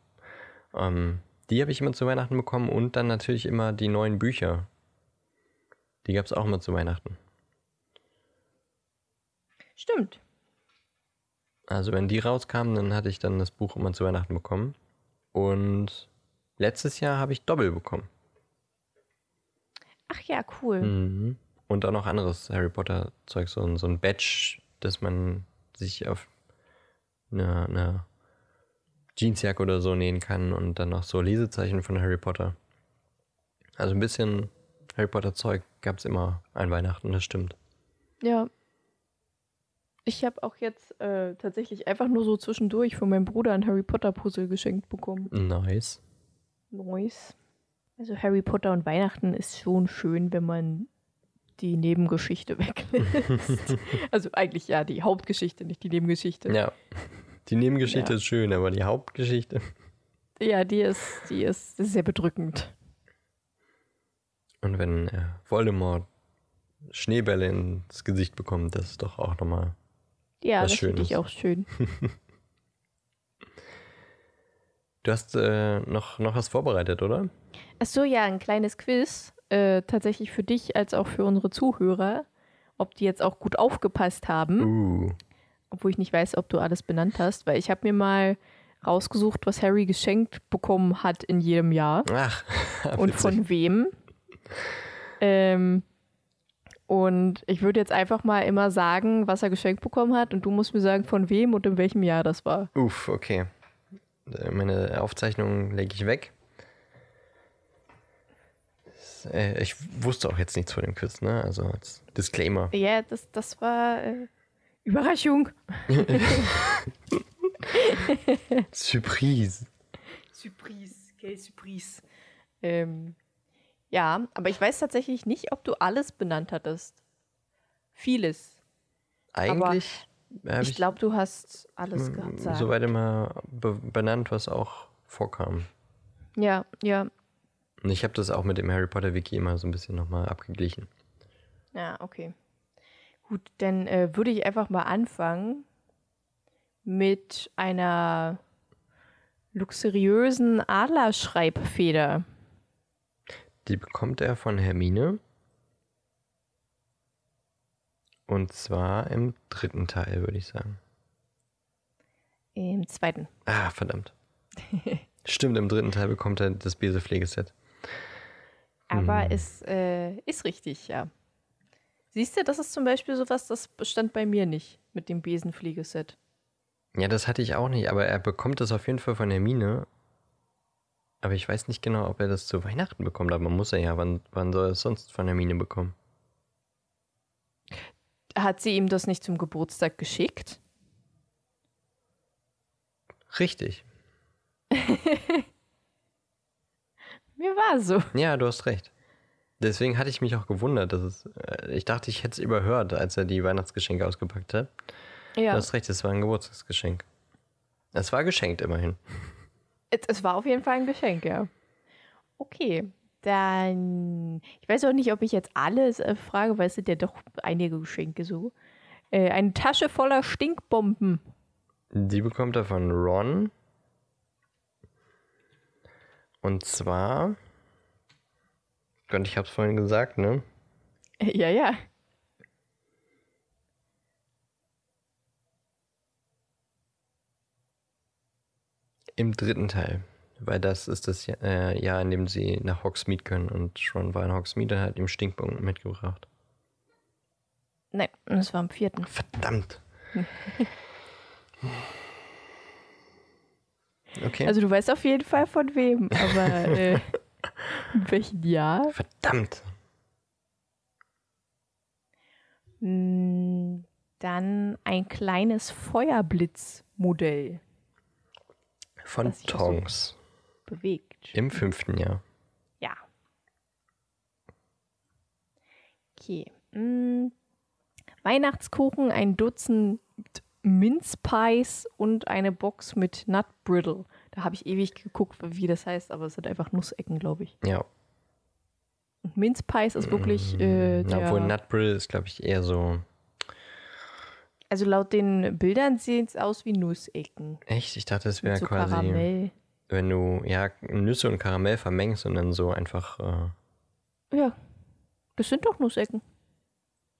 ähm, die habe ich immer zu Weihnachten bekommen und dann natürlich immer die neuen Bücher. Die gab es auch immer zu Weihnachten. Stimmt. Also wenn die rauskamen, dann hatte ich dann das Buch immer zu Weihnachten bekommen. Und letztes Jahr habe ich Doppel bekommen. Ach ja, cool. Mhm. Und auch noch anderes Harry Potter Zeug, so, ein- so ein Badge, das man sich auf eine, eine Jeansjacke oder so nähen kann und dann noch so Lesezeichen von Harry Potter. Also ein bisschen Harry Potter Zeug gab es immer an Weihnachten, das stimmt. Ja. Ich habe auch jetzt äh, tatsächlich einfach nur so zwischendurch von meinem Bruder ein Harry Potter Puzzle geschenkt bekommen. Nice. Nice. Also Harry Potter und Weihnachten ist schon schön, wenn man die Nebengeschichte weglässt. also eigentlich ja, die Hauptgeschichte, nicht die Nebengeschichte. Ja. Die Nebengeschichte Ja. ist schön, aber die Hauptgeschichte. Ja, die ist, die ist sehr bedrückend. Und wenn äh, Voldemort Schneebälle ins Gesicht bekommt, das ist doch auch nochmal. Ja, das finde ich auch schön. Du hast äh, noch, noch was vorbereitet, oder? Achso, ja, ein kleines Quiz. Äh, tatsächlich für dich als auch für unsere Zuhörer. Ob die jetzt auch gut aufgepasst haben. Uh. Obwohl ich nicht weiß, ob du alles benannt hast. Weil ich habe mir mal rausgesucht, was Harry geschenkt bekommen hat in jedem Jahr. Ach, und von wem. Ähm, und ich würde jetzt einfach mal immer sagen, was er geschenkt bekommen hat. Und du musst mir sagen, von wem und in welchem Jahr das war. Uff, okay. Äh, Meine Aufzeichnung lege ich weg. Äh, Ich wusste auch jetzt nichts von dem Quiz, ne? Also als Disclaimer. Ja, das, das war äh, Überraschung. Surprise. Surprise, quelle Surprise. Ähm, ja, aber ich weiß tatsächlich nicht, ob du alles benannt hattest. Vieles. Eigentlich habe Ich ich, glaube, du hast alles gesagt. soweit immer be benannt, was auch vorkam. Ja, ja. Und ich habe das auch mit dem Harry Potter Wiki immer so ein bisschen nochmal abgeglichen. Ja, okay. Gut, dann äh, würde ich einfach mal anfangen mit einer luxuriösen Adlerschreibfeder. Die bekommt er von Hermine. Und zwar im dritten Teil, würde ich sagen. Im zweiten. Ah, verdammt. Stimmt, im dritten Teil bekommt er das Besepflegeset. Aber Hm. es äh, ist richtig, ja. Siehst du, das ist zum Beispiel sowas, das bestand bei mir nicht mit dem Besenfliegeset. Ja, das hatte ich auch nicht, aber er bekommt das auf jeden Fall von Hermine. Aber ich weiß nicht genau, ob er das zu Weihnachten bekommt, aber muss er ja. Wann, wann soll er es sonst von Hermine bekommen? Hat sie ihm das nicht zum Geburtstag geschickt? Richtig. Mir war so. Ja, du hast recht. Deswegen hatte ich mich auch gewundert, dass es. äh, Ich dachte, ich hätte es überhört, als er die Weihnachtsgeschenke ausgepackt hat. Ja. Du hast recht, es war ein Geburtstagsgeschenk. Es war geschenkt immerhin. Es, war auf jeden Fall ein Geschenk, ja. Okay, dann. Ich weiß auch nicht, ob ich jetzt alles äh, frage, weil es sind ja doch einige Geschenke so. Äh, eine Tasche voller Stinkbomben. Die bekommt er von Ron. Und zwar. Gott, ich hab's vorhin gesagt, ne? Ja, ja. Im dritten Teil. Weil das ist das Jahr, äh, Jahr, in dem sie nach Hogsmeade können. Und Ron war in Hogsmeade und hat ihm Stinkbomben mitgebracht. Nein, das war am vierten. Verdammt. Okay. Also du weißt auf jeden Fall von wem, aber äh, in welchem Jahr? Verdammt. Mm, Dann ein kleines Feuerblitzmodell Von auch so- Tongs. bewegt. Im fünften Jahr. Ja. Okay. Mm, Weihnachtskuchen, ein Dutzend Mince Pies und eine Box mit Nut Brittle. Da habe ich ewig geguckt, wie das heißt, aber es sind einfach Nussecken, glaube ich. Ja. Und Mince Pies ist wirklich äh, Na, der, obwohl Nutbrill ist, glaube ich, eher so. Also laut den Bildern sieht es aus wie Nussecken. Echt? Ich dachte, es wäre so quasi, Karamell. wenn du ja Nüsse und Karamell vermengst und dann so einfach äh, Ja. Das sind doch Nussecken.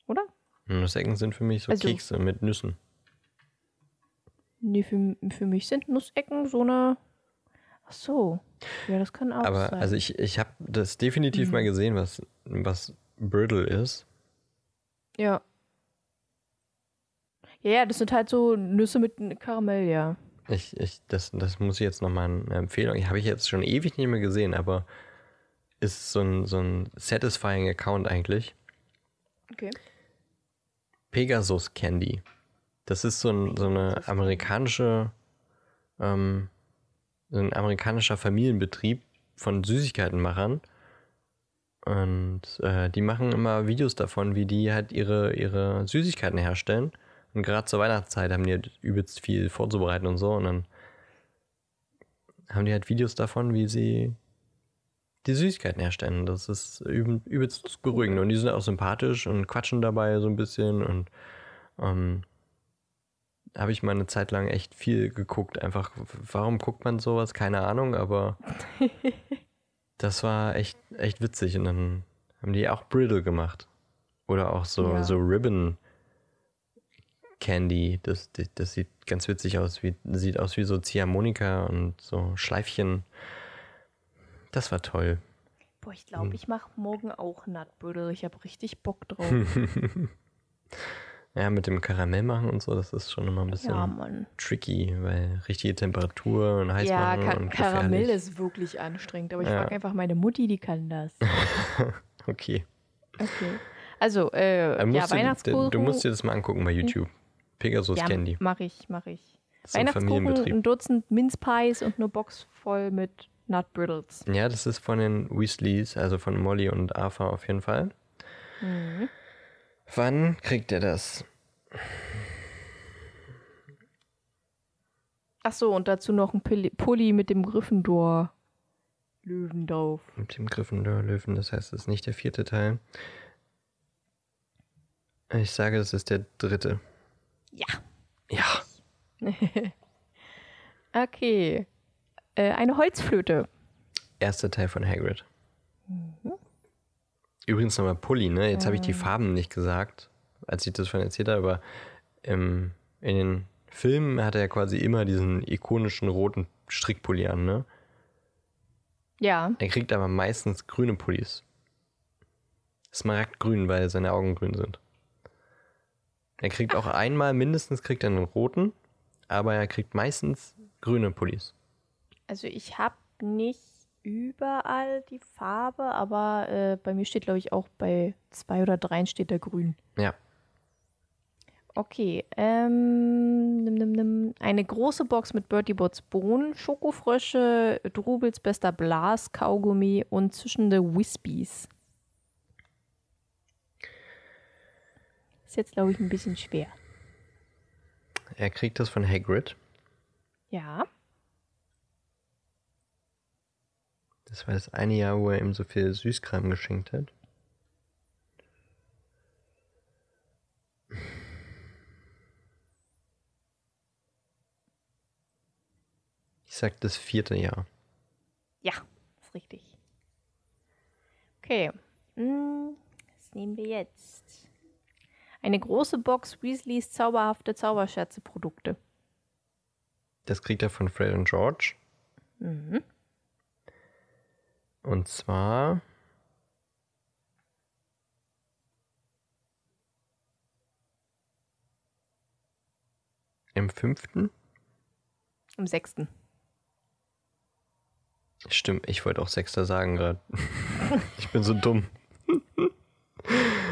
Oder? Nussecken sind für mich so Also- Kekse mit Nüssen. Nee, für, für mich sind Nussecken so eine. Ach so. Ja, das kann auch Aber sein. also ich, ich habe das definitiv Mhm. mal gesehen, was, was Brittle ist. Ja. Ja, ja, das sind halt so Nüsse mit Karamell, ja. Ich, ich, das, das muss ich jetzt nochmal eine Empfehlung. Habe ich jetzt schon ewig nicht mehr gesehen, aber ist so ein, so ein satisfying Account eigentlich. Okay. Pegasus Candy. Das ist so, ein, so eine amerikanische, ähm, so ein amerikanischer Familienbetrieb von Süßigkeitenmachern. Und äh, die machen immer Videos davon, wie die halt ihre, ihre Süßigkeiten herstellen. Und gerade zur Weihnachtszeit haben die halt übelst viel vorzubereiten und so. Und dann haben die halt Videos davon, wie sie die Süßigkeiten herstellen. Das ist üb übelst beruhigend. Und die sind auch sympathisch und quatschen dabei so ein bisschen. Und ähm, habe ich mal eine Zeit lang echt viel geguckt. Einfach, warum guckt man sowas? Keine Ahnung, aber das war echt, echt witzig. Und dann haben die auch Brittle gemacht. Oder auch so, Ja. so Ribbon Candy. Das, das, das sieht ganz witzig aus. Wie, sieht aus wie so Ziehharmonika und so Schleifchen. Das war toll. Boah, ich Hm. glaube, ich mache morgen auch Nutbuddel. Ich habe richtig Bock drauf. Ja, mit dem Karamell machen und so, das ist schon immer ein bisschen ja, tricky, weil richtige Temperatur und heiß Ja, machen Ka und Karamell ist wirklich anstrengend, aber ich Ja. frage einfach meine Mutti, die kann das. Okay. Okay. Also, äh, ja, musst du, Weihnachtskuchen. du musst dir das mal angucken bei YouTube. Pegasus ja, Candy. Mach ich, mach ich. Weihnachtskuchen, ein Dutzend Mince Pies und eine Box voll mit Nut Brittles. Ja, das ist von den Weasleys, also von Molly und Arthur auf jeden Fall. Mhm. Wann kriegt er das? Ach so, und dazu noch ein Pulli, mit dem Gryffindor Löwendorf. Mit dem Gryffindor-Löwen, das heißt, es ist nicht der vierte Teil. Ich sage, das ist der dritte. Ja. Ja. Okay. Äh, eine Holzflöte. Erster Teil von Hagrid. Übrigens nochmal Pulli, ne? Jetzt habe ich die Farben nicht gesagt, als ich das von erzählt habe, aber im, in den Filmen hat er quasi immer diesen ikonischen roten Strickpulli an, ne? Ja. Er kriegt aber meistens grüne Pullis. Smaragdgrün, weil seine Augen grün sind. Er kriegt auch einmal mindestens kriegt er einen roten, aber er kriegt meistens grüne Pullis. Also ich habe nicht überall die Farbe, aber äh, bei mir steht, glaube ich, auch bei zwei oder dreien steht da grün. Ja. Okay. Ähm, nimm, nimm, nimm. Eine große Box mit Bertie Bots Bohnen, Schokofrösche, Drubels bester Blas, Kaugummi und zischende Wispies. Jetzt, glaube ich, ein bisschen schwer. Er kriegt das von Hagrid. Ja. Das war das eine Jahr, wo er ihm so viel Süßkram geschenkt hat. Ich sag das vierte Jahr. Ja, ist richtig. Okay. Hm, was nehmen wir jetzt? Eine große Box Weasleys zauberhafte Zauberscherze-Produkte. Das kriegt er von Fred und George. Mhm. Und zwar im fünften. Im sechsten. Stimmt, ich wollte auch Sechster sagen gerade. ich bin so dumm.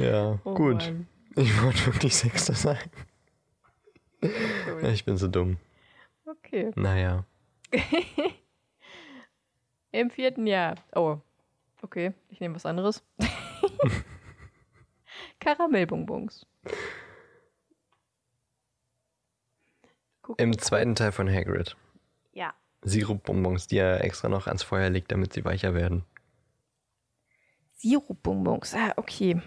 ja, Oh gut. Mann. Ich wollte wirklich Sechster sagen. Ich bin so dumm. Okay. Naja. Im vierten Jahr. Oh. Okay, ich nehme was anderes. Karamellbonbons. Im zweiten Teil von Hagrid. Ja. Sirupbonbons, die er extra noch ans Feuer legt, damit sie weicher werden. Sirupbonbons. Ah, okay.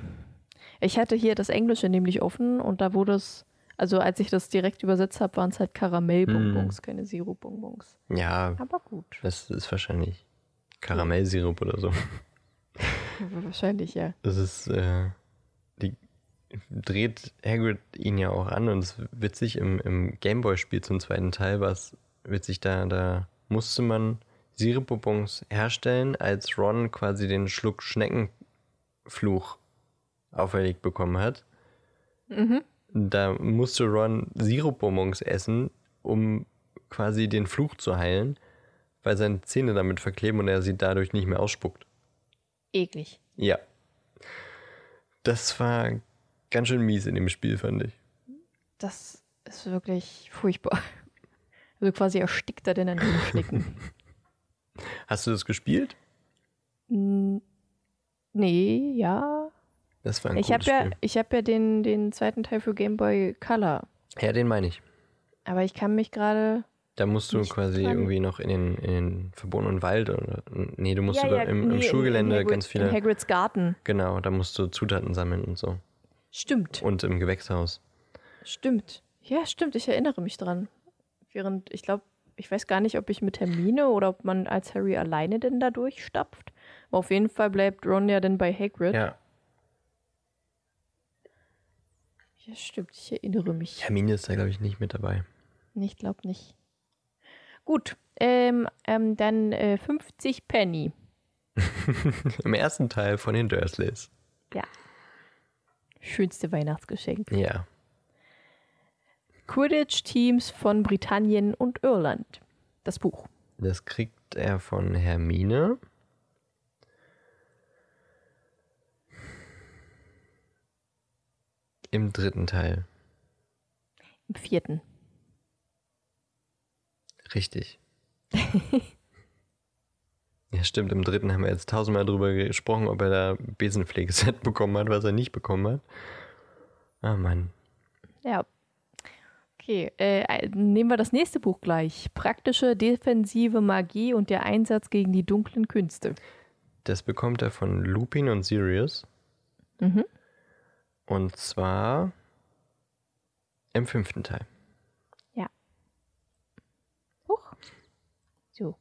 Ich hatte hier das Englische nämlich offen und da wurde es, also als ich das direkt übersetzt habe, waren es halt Karamellbonbons, keine Sirupbonbons. Ja, Aber gut. das ist wahrscheinlich Karamellsirup oder so. Wahrscheinlich, ja. Das ist, äh, die dreht Hagrid ihn ja auch an und es ist witzig, im, im Gameboy-Spiel zum zweiten Teil war es witzig, da, da musste man Sirupbonbons herstellen, als Ron quasi den Schluck Schneckenfluch auferlegt bekommen hat. Mhm. Da musste Ron Sirupbonbons essen, um quasi den Fluch zu heilen, weil seine Zähne damit verkleben und er sie dadurch nicht mehr ausspuckt. Eklig. Ja. Das war ganz schön mies in dem Spiel, fand ich. Das ist wirklich furchtbar. Also quasi erstickt er denn an den Schnecken. Hast du das gespielt? Nee, ja. Das war ein Ich habe ja, ich hab ja den, den zweiten Teil für Game Boy Color. Ja, den meine ich. Aber ich kann mich gerade. Da musst du quasi dran. irgendwie noch in den, in den verbotenen Wald oder. Nee, du musst Ja, über, ja, im, nee, im Schulgelände Hagrid, ganz viele. In Hagrids Garten. Genau, da musst du Zutaten sammeln und so. Stimmt. Und im Gewächshaus. Stimmt. Ja, stimmt. Ich erinnere mich dran. Während, ich glaube, ich weiß gar nicht, ob ich mit Hermine oder ob man als Harry alleine denn da durchstapft. Aber auf jeden Fall bleibt Ron ja dann bei Hagrid. Ja. Ja, stimmt. Ich erinnere mich. Hermine ist da, glaube ich, nicht mit dabei. Ich glaube nicht. Gut. Ähm, ähm, dann äh, 50 Penny. Im ersten Teil von den Dursleys. Ja. Schönste Weihnachtsgeschenk. Ja. Quidditch-Teams von Britannien und Irland. Das Buch. Das kriegt er von Hermine. Im dritten Teil. Im vierten. Richtig. ja, stimmt. Im dritten haben wir jetzt tausendmal drüber gesprochen, ob er da Besenpflegeset bekommen hat, was er nicht bekommen hat. Ah, Mann. Ja. Okay, äh, nehmen wir das nächste Buch gleich. Praktische defensive Magie und der Einsatz gegen die dunklen Künste. Das bekommt er von Lupin und Sirius. Mhm. Und zwar im fünften Teil. Huch. So.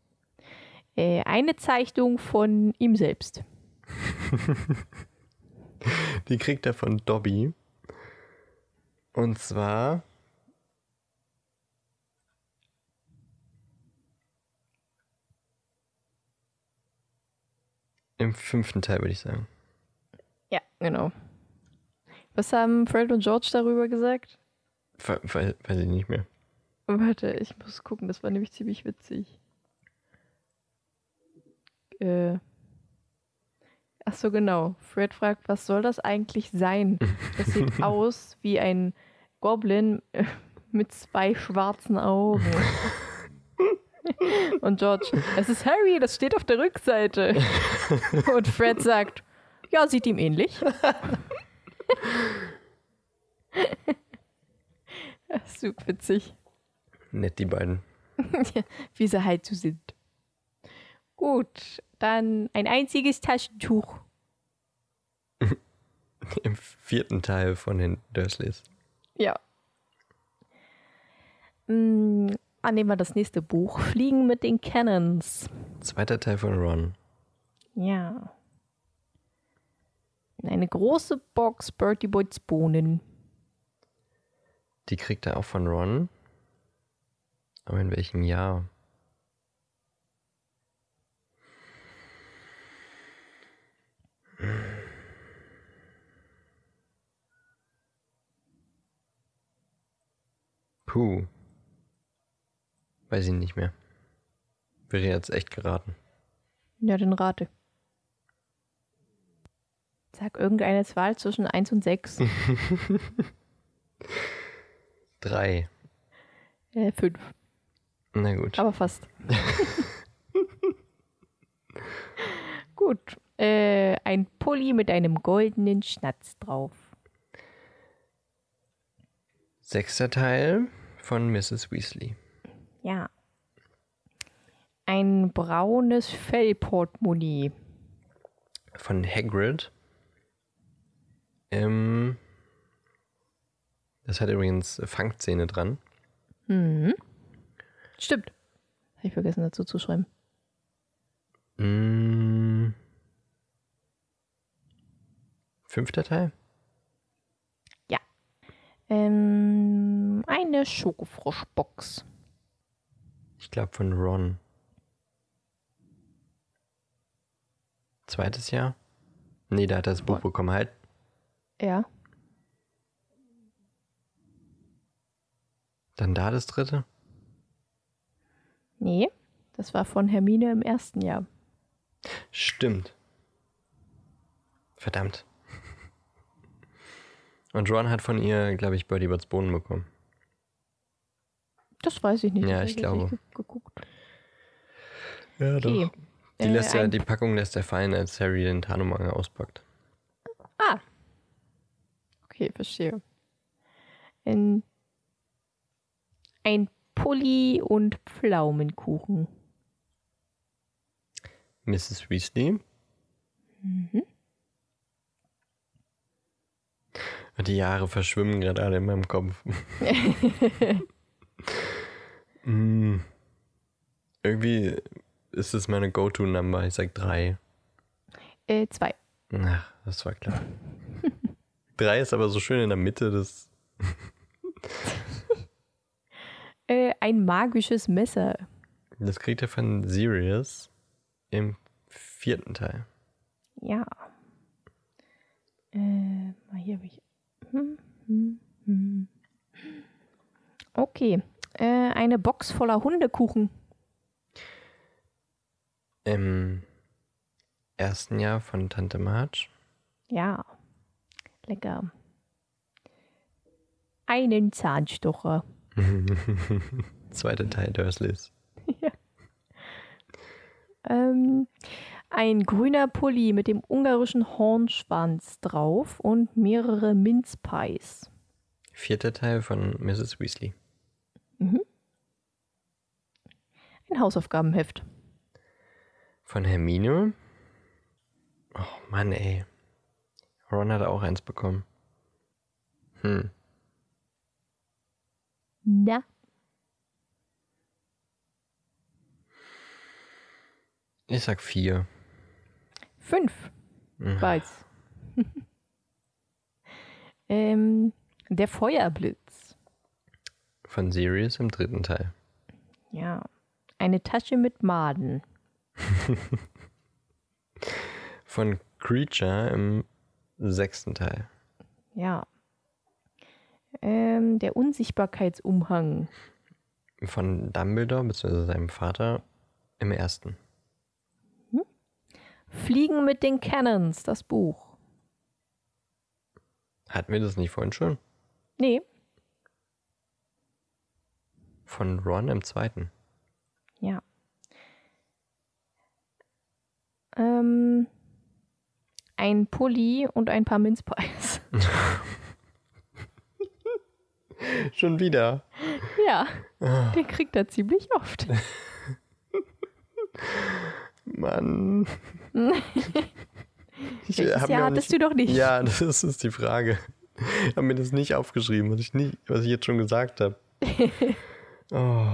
Äh, eine Zeichnung von ihm selbst. Die kriegt er von Dobby. Und zwar im fünften Teil, würde ich sagen. Ja, genau. Was haben Fred und George darüber gesagt? Ver- Weiß, weiß ich nicht mehr. Warte, ich muss gucken, das war nämlich ziemlich witzig. Äh. Ach so, genau. Fred fragt, was soll das eigentlich sein? Das sieht aus wie ein Goblin äh, mit zwei schwarzen Augen. Und George, es ist Harry, das steht auf der Rückseite. Und Fred sagt, ja, sieht ihm ähnlich. Das ist super witzig. Nett, die beiden. wie sie halt so sind. Gut, dann ein einziges Taschentuch. Im vierten Teil von den Dursleys. Ja. Mm, annehmen wir das nächste Buch. Fliegen mit den Cannons. Zweiter Teil von Ron. Ja. Eine große Box Bertie Boys Bohnen. Die kriegt er auch von Ron. Aber in welchem Jahr? Puh. Weiß ich nicht mehr. Wäre jetzt echt geraten. Ja, dann rate. Sag irgendeine Zahl zwischen 1 und 6. Drei. äh, 5. Na gut. Aber fast. Gut. Äh, ein Pulli mit einem goldenen Schnatz drauf. Sechster Teil von Mrs. Weasley. Ja. Ein braunes Fellportemonnaie. Von Hagrid. Ähm, das hat übrigens Fangzähne dran. Mhm. Stimmt. Habe ich vergessen dazu zu schreiben. Mm. Fünfter Teil? Ähm, eine Schokofroschbox. Ich glaube von Ron. Zweites Jahr? Nee, da hat er das Buch bekommen. Halt. Ja. Dann da das dritte? Nee, das war von Hermine im ersten Jahr. Stimmt. Verdammt. Und Ron hat von ihr, glaube ich, Birdie Birds Bohnen bekommen. Das weiß ich nicht. Ja, ich jetzt glaube. geguckt. Ja, Okay. Die, Äh, lässt er, ein- die Packung lässt er fallen, als Harry den Tarnumhang auspackt. Ah. Okay, verstehe. Ein, ein Pulli und Pflaumenkuchen. Mrs. Weasley. Mhm. Die Jahre verschwimmen gerade alle in meinem Kopf. mm. Irgendwie ist es meine Go-To-Number. Ich sag drei. Äh, zwei. Ach, das war klar. drei ist aber so schön in der Mitte des. Äh, ein magisches Messer. Das kriegt er von Sirius im vierten Teil. Ja. Äh, mal hier habe ich. Hm, hm, hm. Okay. Äh, eine Box voller Hundekuchen. Im ersten Jahr von Tante Marge. Ja. Lecker. Einen Zahnstocher. Zweiter Teil Dursleys. Ähm, ein grüner Pulli mit dem ungarischen Hornschwanz drauf und mehrere Minzpies. Vierter Teil von Mrs. Weasley. Ein Hausaufgabenheft. Von Hermine. Oh Mann, ey. Ron hat auch eins bekommen. Hm. Na, Ich sag vier. fünf. Hm. Weiß. ähm, der Feuerblitz. Von Sirius im dritten Teil. Ja. Eine Tasche mit Maden. Von Creature im sechsten Teil. Ja. Ähm, der Unsichtbarkeitsumhang. Von Dumbledore bzw. seinem Vater im ersten. Fliegen mit den Cannons, das Buch. Hatten wir das nicht vorhin schon? Nee, Von Ron im zweiten. ja. Ähm, ein Pulli und ein paar Minzpies. Schon wieder. ja, den kriegt er ziemlich oft. Mann. Ich Welches Jahr hattest du doch nicht? Ja, das ist, ist die Frage. Ich habe mir das nicht aufgeschrieben, was ich, nie, was ich jetzt schon gesagt habe. oh.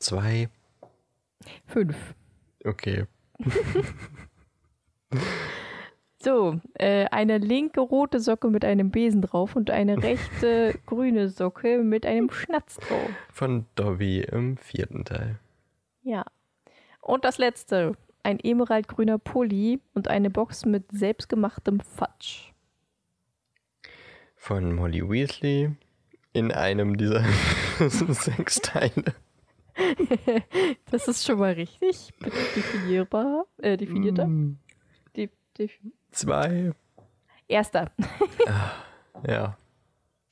Zwei. Fünf. Okay. So, äh, eine linke rote Socke mit einem Besen drauf und eine rechte grüne Socke mit einem Schnatz drauf. Von Dobby im vierten Teil. Ja. Und das letzte, ein emeraldgrüner Pulli und eine Box mit selbstgemachtem Fatsch. Von Molly Weasley in einem dieser sechs Teile. das ist schon mal richtig definierbar, äh, definierter. Mm, Die, die, Zwei. erster. Ja.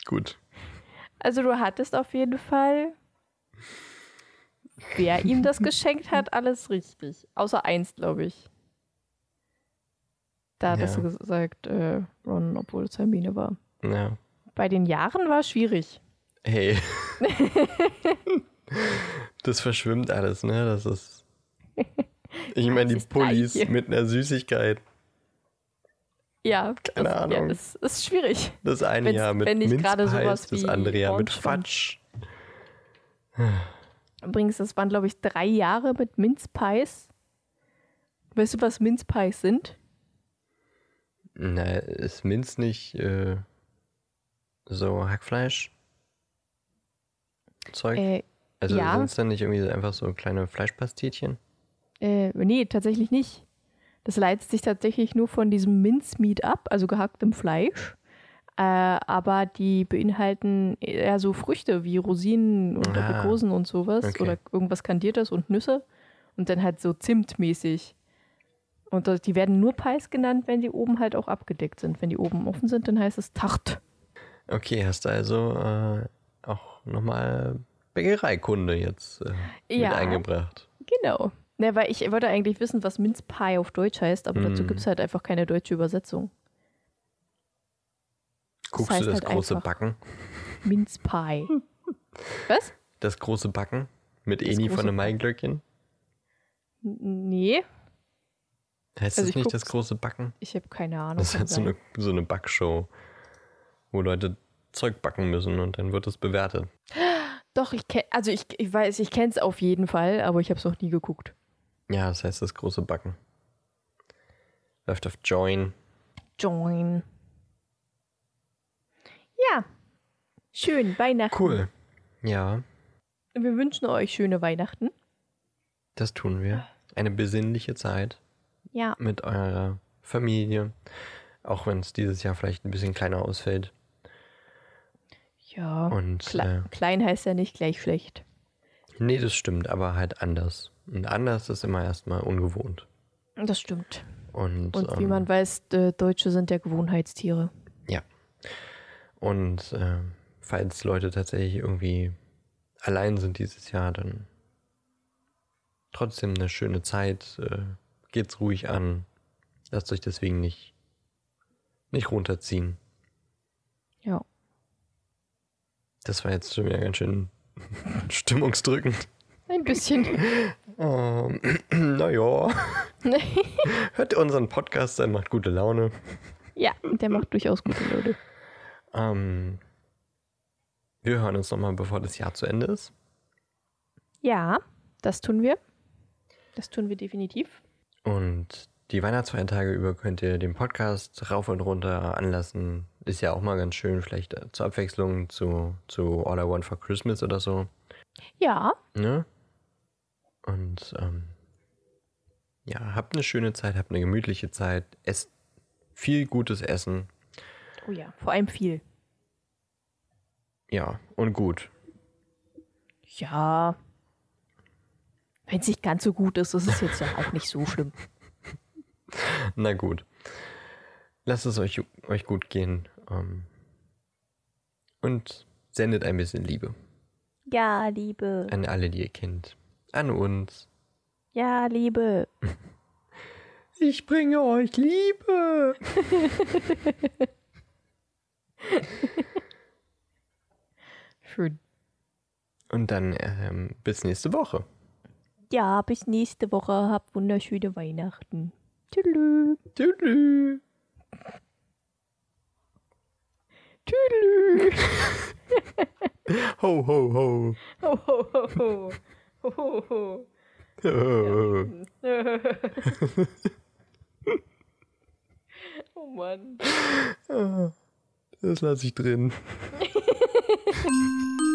Gut. Also du hattest auf jeden Fall, wer ihm das geschenkt hat, alles richtig. Außer eins, glaube ich. Da hattest Ja. du gesagt, äh, Ron, obwohl es Hermine war. Ja. Bei den Jahren war es schwierig. Hey. Das verschwimmt alles, ne? Das ist. Ich meine, die Das Pullis mit einer Süßigkeit. Ja, Keine das, Ahnung. Ja, es ist schwierig. Das eine Wenn's- Jahr mit wenn nicht gerade Minzpies, sowas das wie andere Jahr mit. Fatsch. Übrigens, das waren, glaube ich, drei Jahre mit Mince Pies. Weißt du, was Mince Pies sind? Na, ist Minz nicht äh, so Hackfleisch? Zeug? Äh, also ja. sind es dann nicht irgendwie einfach so kleine Fleischpastetchen? Äh, nee, tatsächlich nicht. Das leitet sich tatsächlich nur von diesem Mincemeat ab, also gehacktem Fleisch. Äh, aber die beinhalten eher so Früchte wie Rosinen und Ah, Aprikosen und sowas. okay. Oder irgendwas Kandiertes und Nüsse. Und dann halt so Zimtmäßig. Und die werden nur Pies genannt, wenn die oben halt auch abgedeckt sind. Wenn die oben offen sind, dann heißt es Tarte. Okay, hast du also äh, auch nochmal Bäckereikunde jetzt äh, Ja. mit eingebracht. Genau. Ne, weil ich wollte eigentlich wissen, was Mince Pie auf Deutsch heißt, aber dazu Mm. gibt es halt einfach keine deutsche Übersetzung. Guckst heißt du das halt große Backen? Mince Pie. Was? Das große Backen mit Das Eni von dem Maiglöckchen? Nee, Heißt Also das ich nicht das große Backen? ich habe keine Ahnung. Das ist halt so eine, so eine Backshow, wo Leute Zeug backen müssen und dann wird es bewertet. Doch, ich kenn, also ich, ich weiß, ich kenne es auf jeden Fall, aber ich habe es noch nie geguckt. Ja, das heißt das große Backen. Läuft auf Join. Join. Ja. Schön, Weihnachten. Cool. Ja, Wir wünschen euch schöne Weihnachten. das tun wir. Eine besinnliche Zeit Ja. mit eurer Familie. Auch wenn es dieses Jahr vielleicht ein bisschen kleiner ausfällt. Ja. Und Kle äh, klein heißt ja nicht gleich schlecht. nee, das stimmt, aber halt anders. Und anders ist immer erstmal ungewohnt. Das stimmt. Und, Und wie ähm, man weiß, äh, Deutsche sind ja Gewohnheitstiere. Ja. Und äh, falls Leute tatsächlich irgendwie allein sind dieses Jahr, dann trotzdem eine schöne Zeit. Äh, geht's ruhig an. Lasst euch deswegen nicht, nicht runterziehen. Ja. Das war jetzt schon wieder ganz schön stimmungsdrückend. Ein bisschen. Ähm, naja, hört unseren Podcast, der macht gute Laune. ja, der macht durchaus gute Leute. Ähm, wir hören uns nochmal, bevor das Jahr zu Ende ist. Ja, das tun wir. Das tun wir definitiv. Und die Weihnachtsfeiertage über könnt ihr den Podcast rauf und runter anlassen. Ist ja auch mal ganz schön, vielleicht äh, zur Abwechslung zu, zu All I Want for Christmas oder so. Ja, Ne? Und ähm, ja, habt eine schöne Zeit, habt eine gemütliche Zeit, esst viel gutes Essen. oh ja, vor allem viel. Ja, und gut. Ja. Wenn es nicht ganz so gut ist, ist es jetzt ja auch nicht so schlimm. Na gut. Lasst es euch, euch gut gehen. Ähm, und sendet ein bisschen Liebe Ja, Liebe. an alle, die ihr kennt. An uns. Ja, Liebe. Ich bringe euch Liebe. Schön. Und dann ähm, bis nächste Woche. Ja, bis nächste Woche. Habt wunderschöne Weihnachten. Tschüss. Tschüss. Tschüss. Ho, ho, ho. Ho, ho, ho, ho. Ho, ho, ho. ho. Oh Mann. Das lasse ich drin.